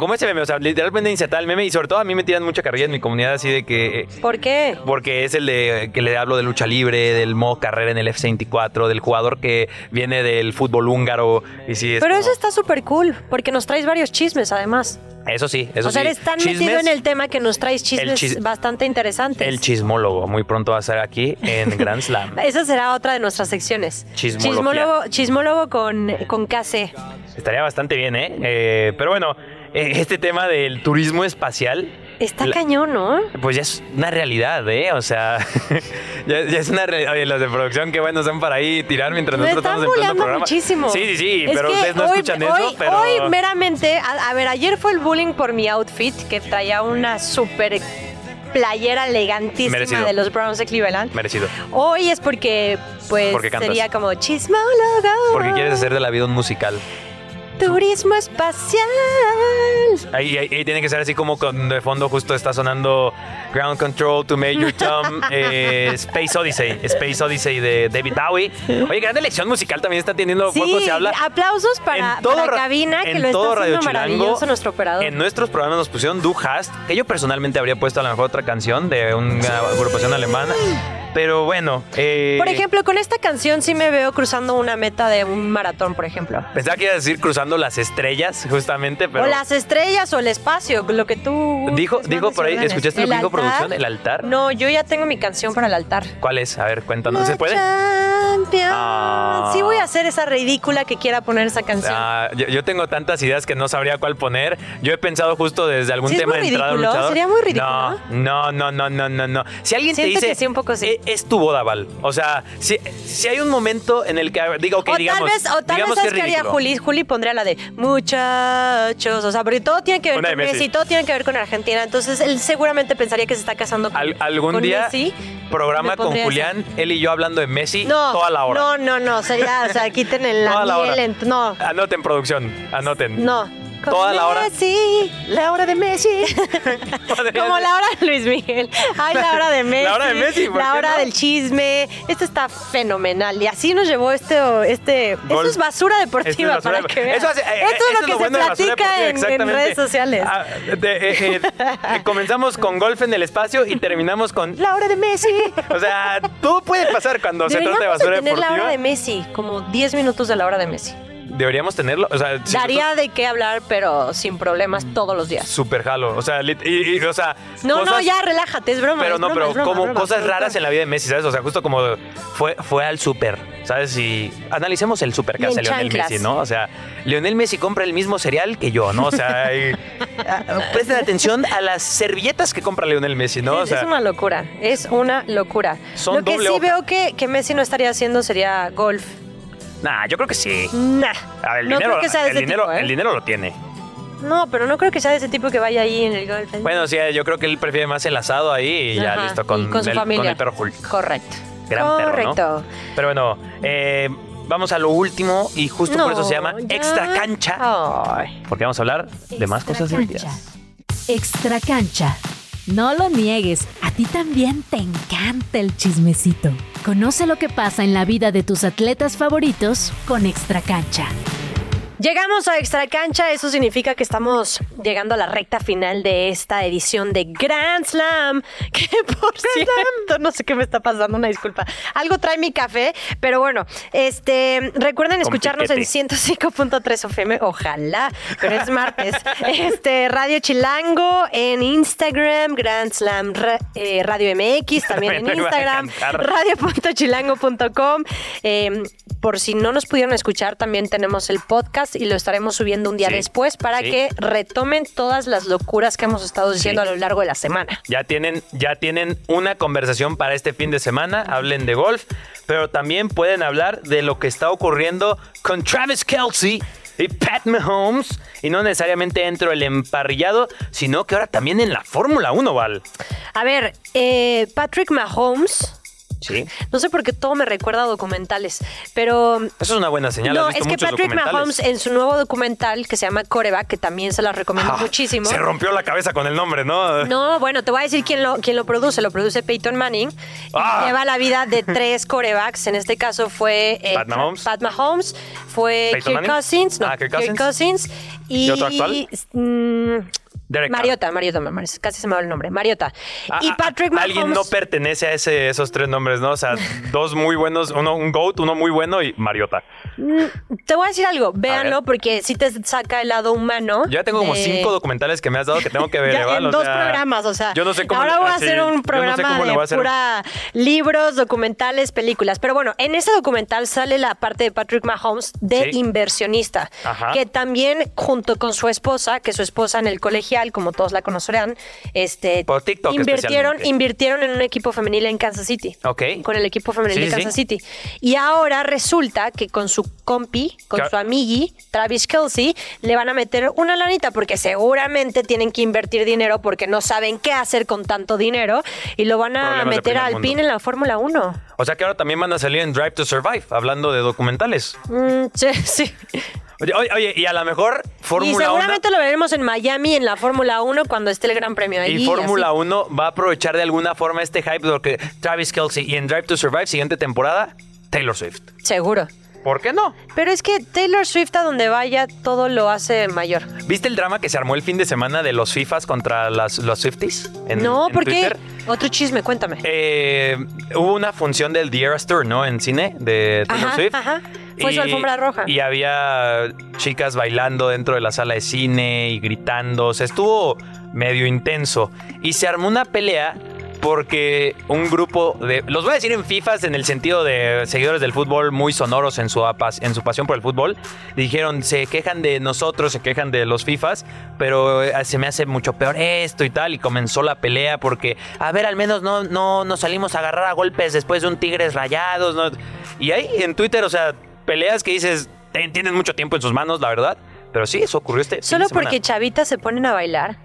Como ese meme, o sea, literalmente insertar el meme y sobre todo a mí me tiran mucha carrilla en mi comunidad así de que... eh, ¿Por qué? Porque es el de que le hablo de lucha libre, del modo carrera en el F-24, del jugador que viene del fútbol húngaro. Y sí, es Pero como- eso está súper cool, porque nos traes varios chismes además. Eso sí, eso o sea, sí. eres tan Chismes, metido en el tema que nos traes chismes chis- bastante interesantes. El chismólogo, muy pronto va a estar aquí en Grand Slam. Esa será otra de nuestras secciones. Chismólogo, chismólogo con, con KC. Estaría bastante bien, ¿eh? Eh, pero bueno, eh, este tema del turismo espacial, Está La- cañón, ¿no? pues ya es una realidad, ¿eh? O sea, ya, ya es una realidad. Oye, los de producción, qué buenos son para ahí tirar mientras Me nosotros están estamos pleno bulleando programa. muchísimo. Sí, sí, sí, Es pero ustedes no hoy- escuchan hoy- eso, pero... Hoy meramente, a, a ver, ayer fue el bullying por mi outfit, que traía una súper playera elegantísima Merecido. de los Browns de Cleveland. Merecido. Hoy es porque, pues, Porque sería como chismólogo. Porque quieres hacer de la vida un musical. Turismo espacial. Ahí, ahí- ahí tiene que ser así como con de fondo justo está sonando Ground Control to Major Tom, eh, Space Odyssey, Space Odyssey de David Bowie. Oye, gran elección musical también está teniendo Sí, poco se habla. aplausos para, todo para ra- cabina, que en lo todo está haciendo maravilloso nuestro operador. En nuestros programas nos pusieron Du Hast, que yo personalmente habría puesto a lo mejor otra canción de una agrupación alemana. Pero bueno. eh, Por ejemplo, con esta canción sí me veo cruzando una meta de un maratón, por ejemplo. Pensaba que iba a decir cruzando las estrellas, justamente, pero. O las estrellas o el espacio, lo que tú... Dijo, dijo por ahí. ¿escuchaste lo ¿El que dijo producción? ¿El altar? No, yo ya tengo mi canción para el altar. ¿Cuál es? A ver, cuéntanos. ¿Se puede? Ah. Sí voy a hacer esa ridícula que quiera poner esa canción. Ah, yo, yo tengo tantas ideas que no sabría cuál poner. Yo he pensado justo desde algún Sí, tema muy de entrada ridículo, luchador. sería muy ridículo. No, no, no, no, no, no. Si alguien te Siento dice. que sí, un poco sí. "Eh, Es tu boda, Val. O sea, si, si hay un momento en el que diga, ok, o digamos. tal vez, o tal digamos vez que ¿sabes es haría. Juli? Juli pondría la de muchachos, o sea, porque todo tiene que ver Una con Messi. Messi. todo tiene que ver con Argentina. Entonces él seguramente pensaría que se está casando con, Al- algún con día, Messi. programa con Julián, él y yo hablando de Messi No, toda la hora. no, no, no, sería, o sea, quiten el la miel, hora. en- no, Anoten producción, anoten. no. Toda la hora. Messi, la hora de Messi. Como la hora de Luis Miguel. Ay, la hora de Messi. La hora de Messi, ¿por La qué hora no? del chisme. Esto está fenomenal. Y así nos llevó este. este Gol. Eso es basura deportiva Esto es basura- para que vean. Eso hace- eh, Esto es eso lo que se bueno de basura platica deportiva, en, en exactamente. redes sociales. Ah, de- eh, eh, eh, comenzamos con golf en el espacio y terminamos con La hora de Messi. O sea, todo puede pasar cuando se trata de Deberíamos de basura tener la deportiva. hora de Messi, como 10 minutos de la hora de Messi. Deberíamos tenerlo. O sea, si Daría de qué hablar, pero sin problemas todos los días. Super jalo. O sea, lit- y, y, o sea. No, no, ya relájate, es broma. Pero es no, broma, pero broma, como broma, cosas raras en la vida de Messi, ¿sabes? O sea, justo como fue, fue al súper, ¿sabes? Y analicemos el Y en hace Lionel chanclas. Messi, ¿no? O sea, Lionel Messi compra el mismo cereal que yo, ¿no? O sea, y- ah, presten atención a las servilletas que compra Lionel Messi, ¿no? O es, sea, es una locura, es una locura. Son Lo que sí veo que, que Messi no estaría haciendo sería golf. Nah, yo creo que sí. Nah. A ver, el no dinero, creo que sea de el, ese dinero, tipo, ¿eh? el dinero lo tiene. No, pero no creo que sea de ese tipo que vaya ahí en el golf. Bueno, sí, yo creo que él prefiere más el asado ahí y ya Ajá, listo con, y con su el, familia. con el perro Hulk. Correcto. Gran perro, ¿no? Correcto. Pero bueno, eh, vamos a lo último y justo por eso se llama ya. Extra Cancha. Ay. Porque vamos a hablar de más cosas divertidas. Extra cancha. No lo niegues, a ti también te encanta el chismecito. Conoce lo que pasa en la vida de tus atletas favoritos con Extra cancha. Llegamos a Extra Cancha, eso significa que estamos llegando a la recta final de esta edición de Grand Slam. Que por cierto, no sé qué me está pasando, una disculpa. Algo trae mi café, pero bueno, este, recuerden escucharnos en piquete. 105.3 FM, ojalá, pero es martes. Este, Radio Chilango en Instagram, Grand Slam eh, Radio MX, también en Instagram, radio.chilango.com. Eh, por si no nos pudieron escuchar, también tenemos el podcast y lo estaremos subiendo un día Sí, después para sí. que retomen todas las locuras que hemos estado diciendo Sí. a lo largo de la semana. Ya tienen, ya tienen una conversación para este fin de semana. Hablen de golf, pero también pueden hablar de lo que está ocurriendo con Travis Kelsey y Pat Mahomes. Y no necesariamente dentro del emparrillado, sino que ahora también en la Fórmula 1, Val. A ver, eh, Patrick Mahomes. Sí. No sé por qué todo me recuerda a documentales, pero Eso es una buena señal. no, ¿Has visto es que muchos Patrick? Mahomes en su nuevo documental que se llama Coreback, que también se las recomiendo Ah, muchísimo. Se rompió la cabeza con el nombre, ¿no? No, bueno, te voy a decir quién lo, quién lo produce. Lo produce Peyton Manning. Y Ah. Lleva la vida de tres corebacks. En este caso fue eh, Pat Mahomes. Pat Mahomes, fue Peyton Kirk. Cousins, no, Ah, Kirk Kirk Cousins. y, ¿Y otro actual? mm, Derek. Mariota, Mariota, parece, casi se me va el nombre. Mariota. Ah, y Patrick ah, Mahomes. Alguien no pertenece a ese, esos tres nombres, ¿no? O sea, dos muy buenos, uno un GOAT, uno muy bueno y Mariota. Te voy a decir algo, véanlo porque sí te saca el lado humano. Ya tengo como de- cinco documentales que me has dado que tengo que ver, Ya en o dos sea, programas, o sea. Yo no sé cómo Ahora voy a hacer yo un no sé programa cómo le de voy a hacer. pura libros, documentales, películas. Pero bueno, en ese documental sale la parte de Patrick Mahomes de Sí. inversionista, Ajá. que también junto con su esposa, que su esposa en el como todos la conocerán, este, Por TikTok invirtieron, invirtieron en un equipo femenil en Kansas City. Ok. Con el equipo femenil Sí, de sí. Kansas City. Y ahora resulta que con su compi, con su amigui, Travis Kelsey, le van a meter una lanita porque seguramente tienen que invertir dinero porque no saben qué hacer con tanto dinero y lo van a Problemas meter al mundo. pin en la Fórmula 1. O sea que ahora también van a salir en Drive to Survive, hablando de documentales. Mm, sí, sí. Oye, oye, y a lo mejor Fórmula 1 seguramente lo veremos en Miami en la Fórmula 1 cuando esté el Gran Premio ahí. y Fórmula así. 1 va a aprovechar de alguna forma este hype porque Travis Kelsey y en Drive to Survive siguiente temporada Taylor Swift. Seguro. ¿Por qué no? Pero es que Taylor Swift a donde vaya todo lo hace mayor. ¿Viste el drama que se armó el fin de semana de los FIFAs contra las, los Swifties? En, no, en ¿por qué? Otro chisme, cuéntame. Eh, hubo una función del The Eras Tour, ¿no? En cine de Taylor Ajá, Swift. ajá. Fue su alfombra roja. Y había chicas bailando dentro de la sala de cine y gritando. O sea, estuvo medio intenso. Y se armó una pelea porque un grupo de. Los voy a decir en FIFAs en el sentido de seguidores del fútbol muy sonoros en su, en su pasión por el fútbol. Dijeron, se quejan de nosotros, se quejan de los FIFAs, pero eh, se me hace mucho peor esto y tal. Y comenzó la pelea porque, a ver, al menos no, no nos salimos a agarrar a golpes después de un Tigres rayados. ¿no? Y ahí en Twitter, o sea, peleas que dices, "Ten- tienen mucho tiempo en sus manos, la verdad. Pero sí, eso ocurrió este. Solo porque chavitas se ponen a bailar.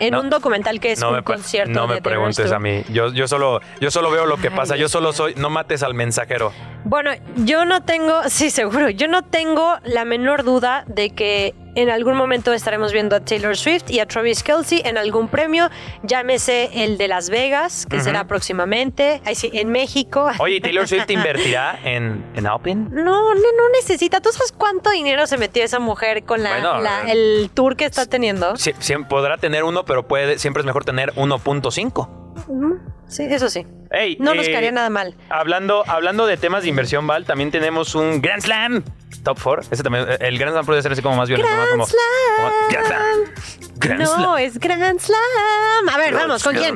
En No. un documental que es un me, pre- concierto. no de me preguntes a mí. Yo, yo, solo, yo solo veo lo que Ay, pasa. Yo solo soy. No mates al mensajero. Bueno, yo no tengo, sí, seguro, yo no tengo la menor duda de que en algún momento estaremos viendo a Taylor Swift y a Travis Kelsey en algún premio, llámese el de Las Vegas, que será próximamente, ahí sí, en México. Oye, ¿Taylor Swift invertirá en, en Alpine? No, no, no necesita. ¿Tú sabes cuánto dinero se metió esa mujer con la, Bueno, la- eh, el tour que está teniendo? Sí, sí, podrá tener uno, pero puede, siempre es mejor tener 1.5. Sí, eso sí. No nos eh, caería nada mal. Hablando, hablando de temas de inversión, Val, también tenemos un Grand Slam Top 4. Ese también, eh, el Grand Slam puede ser así como más violento. Grand ¿no? Como- como- Grand Slam. Grand no, Slam. es Grand Slam. A ver, vamos, ¿con quién?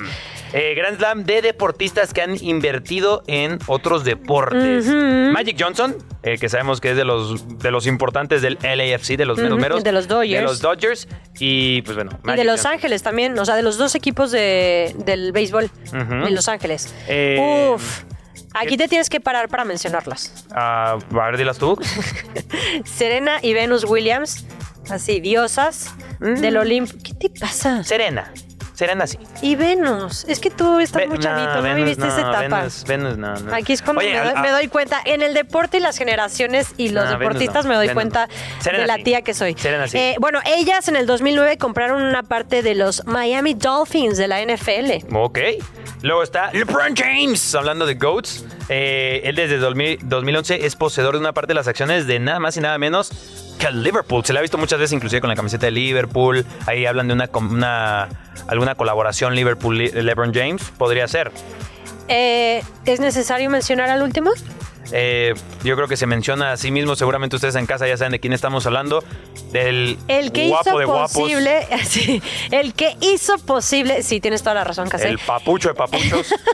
Eh, Grand Slam de deportistas que han invertido en otros deportes. Magic Johnson, eh, que sabemos que es de los, de los importantes del LAFC, de los meros. de los Dodgers. De los Dodgers. Y pues bueno. Y de Magic Los Johnson. Ángeles también, o sea, de los dos equipos de, del béisbol Ujú. de Los Ángeles. Eh, Uf. Aquí te tienes que parar para mencionarlas. Ah, a ver, dilas tú. Serena y Venus Williams, así, diosas Mm. del Olimpo. ¿Qué te pasa? Serena. Serena sí. Y Venus, es que tú estás Ve- muy chavito, no, Venus, viviste esa etapa. Venus, Venus, no, no. Aquí es cuando Oye, me, al- doy, a- me doy cuenta. En el deporte y las generaciones y los No, deportistas no, me doy Venus cuenta no. Serena de la sí. tía que soy. Serena sí. Eh, bueno, ellas en el 2009 compraron una parte de los Miami Dolphins de la NFL. Ok. Luego está LeBron James, hablando de GOATs. Eh, él desde 2000 2011 es poseedor de una parte de las acciones de nada más y nada menos que Liverpool. Se le ha visto muchas veces inclusive con la camiseta de Liverpool. Ahí hablan de una, una alguna colaboración Liverpool-LeBron James. Podría ser. Eh, ¿Es necesario mencionar al último? Eh, yo creo que se menciona a sí mismo. Seguramente ustedes en casa ya saben de quién estamos hablando. Del El que guapo hizo de guapos. posible, sí, el que hizo posible, sí, tienes toda la razón, Casey. El papucho de papuchos.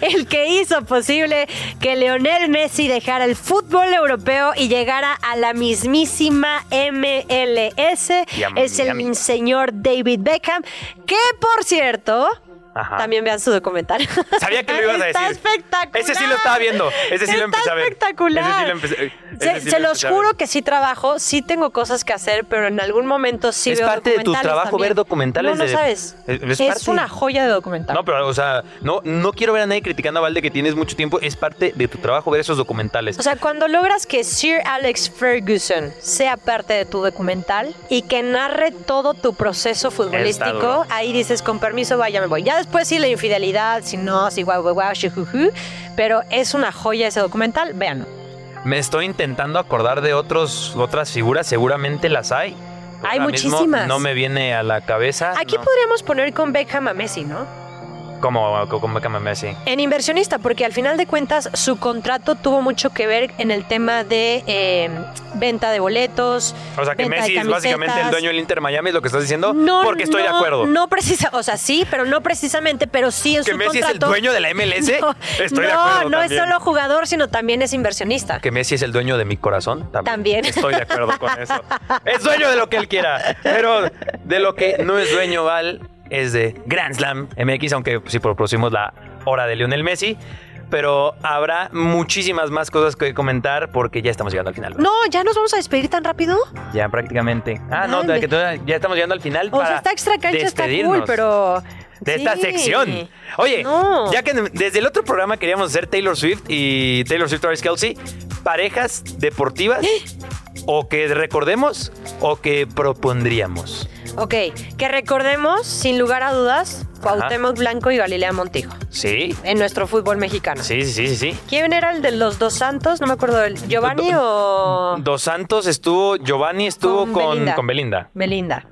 El que hizo posible que Leonel Messi dejara el fútbol europeo y llegara a la mismísima MLS es el Miami. señor David Beckham, que por cierto, Ajá. también vean su documental. Sabía que lo ibas a Está decir. espectacular. Ese sí lo estaba viendo. Ese sí lo empecé a ver. Está espectacular. Ese sí lo empecé- Se, ese sí se lo los juro que sí trabajo, sí tengo cosas que hacer, pero en algún momento sí Es veo parte de tu documentales trabajo también. ver documentales No, no de- sabes. es- Es, es una joya de documental. No, pero, o sea, no, no quiero ver a nadie criticando a Valde que tienes mucho tiempo. Es parte de tu trabajo ver esos documentales. O sea, cuando logras que Sir Alex Ferguson sea parte de tu documental y que narre todo tu proceso Está futbolístico, ahí dices, con permiso, vaya, me voy. Ya después sí la infidelidad, si no, si guau, guau, guau, shijuju, pero es una joya ese documental, véanlo. Me estoy intentando acordar de otros, otras figuras. Seguramente las hay. Hay ahora muchísimas. No me viene a la cabeza. Aquí no. podríamos poner con Beckham a Messi, ¿no? Como, como Messi. En inversionista, porque al final de cuentas su contrato tuvo mucho que ver en el tema de eh, venta de boletos. O sea, que venta de Messi es básicamente el dueño del Inter Miami, es lo que estás diciendo. porque estoy de no, acuerdo. No precisa, o sea, sí, pero no precisamente, pero sí en que su Messi es el dueño de la MLS. No, estoy de no, acuerdo. no es también. solo jugador, sino también es inversionista. Que Messi es el dueño de mi corazón. También. También. Estoy de acuerdo con eso. Es dueño de lo que él quiera. Pero de lo que no es dueño, Val, es de Grand Slam MX, aunque sí producimos la hora de Lionel Messi. Pero habrá muchísimas más cosas que comentar porque ya estamos llegando al final. No, ya nos vamos a despedir tan rápido. Ya prácticamente. Ah, no, Dale. que ya estamos llegando al final. O para sea, está extra cancha, está cool, pero de esta Sí. sección. Oye, No. ya que desde el otro programa queríamos hacer Taylor Swift y Taylor Swift Travis Kelsey, parejas deportivas o que recordemos o que propondríamos. Ok, que recordemos, sin lugar a dudas, Cuauhtémoc Blanco y Galilea Montijo Sí, en nuestro fútbol mexicano. sí, sí, sí, sí. ¿Quién era el de los dos santos? No me acuerdo. ¿el ¿Giovanni o Dos Santos estuvo, Giovanni estuvo Con con, Belinda. con Belinda. Belinda?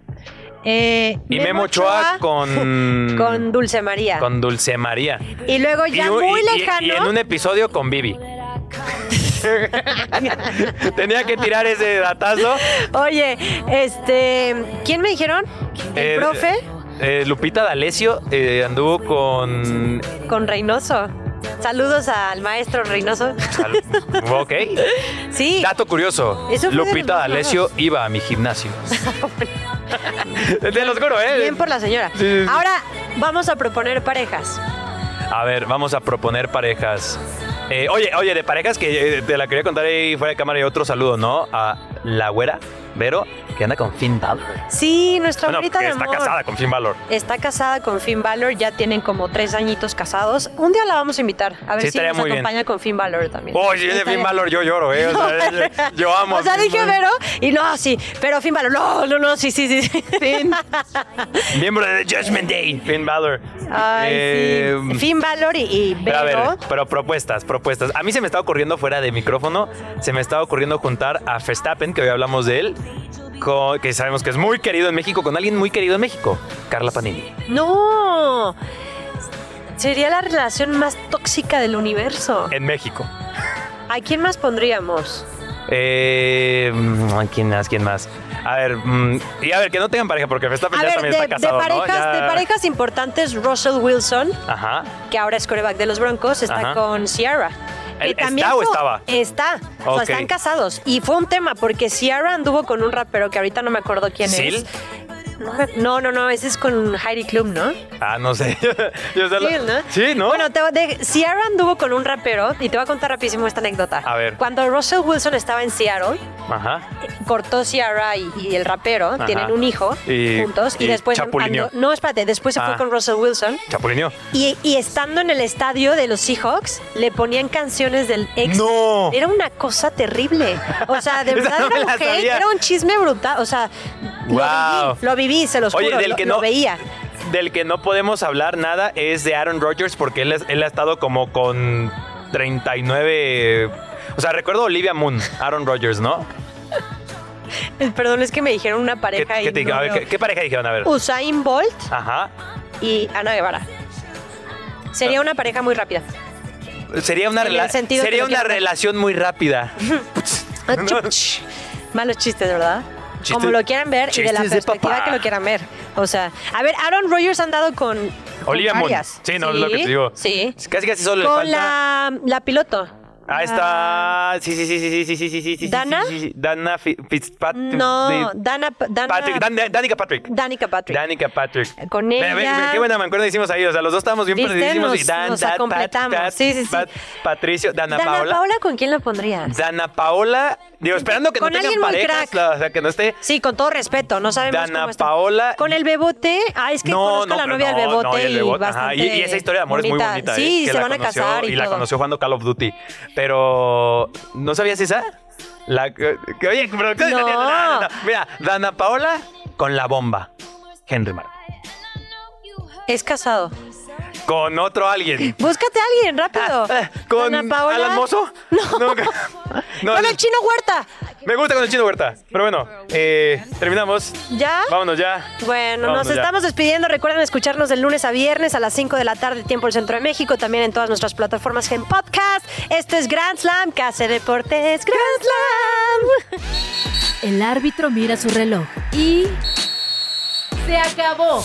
Eh, Y Memo Ochoa con, con Dulce María. con Dulce María. y luego ya y, muy y- lejano. y en un episodio con Vivi. Tenía que tirar ese datazo. Oye, este, ¿quién me dijeron? El Eh, profe eh, Lupita D'Alessio eh, anduvo con. con Reynoso. Saludos al maestro Reynoso. Ok. Sí. Dato curioso. Lupita D'Alessio iba a mi gimnasio. Te lo juro, ¿eh? Bien por la señora. Sí, sí, sí. Ahora vamos a proponer parejas. A ver, vamos a proponer parejas. Eh, oye, oye, de parejas que eh, te la quería contar ahí fuera de cámara y otro saludo, ¿no? A la güera, Vero, que anda con Finn Balor. Sí, nuestra Bueno, abuelita que de está amor. casada con Finn Balor. Está casada con Finn Balor, ya tienen como tres añitos casados. Un día la vamos a invitar, a ver Sí, si nos muy bien. acompaña con Finn Balor también. Oh, si viene Finn Balor, yo lloro, ¿eh? O sea, yo amo. O sea, Finn dije Balor. Vero y no, sí, pero Finn Balor, no, no, no, sí, sí, sí. sí. Miembro de The Judgment Day, Finn Balor. Ay, Eh, sí. Finn Balor y, y Pero a ver, Vero. pero propuestas, propuestas. A mí se me estaba ocurriendo fuera de micrófono, se me estaba ocurriendo juntar a Verstappen, que hoy hablamos de él, con- que sabemos que es muy querido en México, con alguien muy querido en México, Carla Panini. No. Sería la relación más tóxica del universo. En México. ¿A quién más pondríamos? Eh, mm, ¿Quién más? ¿Quién más? A ver, mm, y a ver, que no tengan pareja, porque Verstappen A ya ver, también de, está de casado, ¿no? parejas, Ya- de parejas importantes, Russell Wilson, Ajá. que ahora es coreback de los Broncos, está Ajá. con Ciara. ¿Él Que está o estaba? Está. O sea, están casados. Y fue un tema porque Ciara anduvo con un rapero que ahorita no me acuerdo quién ¿Sil? es. No, No, no, ese es con Heidi Klum, ¿no? Ah, no sé. Yo sé Sí, ¿no? Sí, ¿no? Bueno, te, de, Ciara anduvo con un rapero y te voy a contar rapidísimo esta anécdota. A ver. Cuando Russell Wilson estaba en Seattle, Ajá. cortó Ciara y, y el rapero, Ajá. tienen un hijo Y- juntos y, y después chapulineó. andó- no, espérate, después se Ah. fue con Russell Wilson Chapulineo. y, y estando en el estadio de los Seahawks le ponían canciones del ex. ¡No! Era una cosa terrible. O sea, de verdad no era sabía. era un chisme brutal. O sea, Wow. lo viví, lo viví, se los Oye, juro, del lo, que lo no- veía. Del que no podemos hablar nada es de Aaron Rodgers porque él, ha estado como con 39... O sea, recuerdo Olivia Moon, Aaron Rodgers, ¿no? Perdón, es que me dijeron una ¿Qué, pareja qué y te- no a ver, veo. ¿qué, qué pareja dijeron? A ver. Usain Bolt Ajá. y Ana Guevara. Sería una pareja muy rápida. Sería una, rela- sería una relación muy rápida. Ah. Malos chistes, ¿verdad? Como lo quieran ver y de la de perspectiva que lo quieran ver. O sea, a ver, Aaron Rodgers ha andado con. con Olivia Moon. varias. Sí, no, es lo que te digo. Sí. Casi casi solo le Con falta... la, la piloto. Ah, está... Sí, sí, sí, sí, sí, sí, sí, sí, sí, ¿Dana? sí, sí, Dana Fi- Fitzpatrick. No, Dana. Dana Patrick, Dan- Danica Patrick. Danica Patrick. Danica Patrick. Con Ve, ve, ve, ella. Qué buena mancuerna hicimos ahí. O sea, los dos estábamos bien perdidísimos. Y Dan, nos Dan, Pat, acompletamos. Pat, Sí, sí, sí. Pat, Patricio, Dana, Dana Paola. Paola, ¿con quién la pondrías? Dana Paola. Digo, esperando que Con no tengan parejas. la- o sea, que no esté. Sí, con todo respeto, no sabemos Dana cómo está. Paola. Con el bebote, ah, es que conozco a la novia del no, bebote no, y el y bebote, ajá. bastante Y, y esa historia de amor es muy bonita. Sí, ¿eh? Se van a casar y, y la conoció jugando Call of Duty. Pero, ¿no sabías esa? La, que, que- oye, pero, No. Mira, Dana Paola con la bomba. Henry Mark. Es casado. Con otro alguien. Búscate a alguien, rápido. Ah, ¿Con Dana Paola. Alan Mozo? No. No, no, con el chino Huerta. Me gusta con el chino Huerta. Pero bueno, eh, terminamos. ¿Ya? Vámonos ya. Bueno, Vámonos nos ya. estamos despidiendo. Recuerden escucharnos de lunes a viernes a las 5 de la tarde, tiempo del Centro de México. También en todas nuestras plataformas en podcast. Esto es Grand Slam, Casa de Deportes Grand Slam. El árbitro mira su reloj y... ¡Se acabó!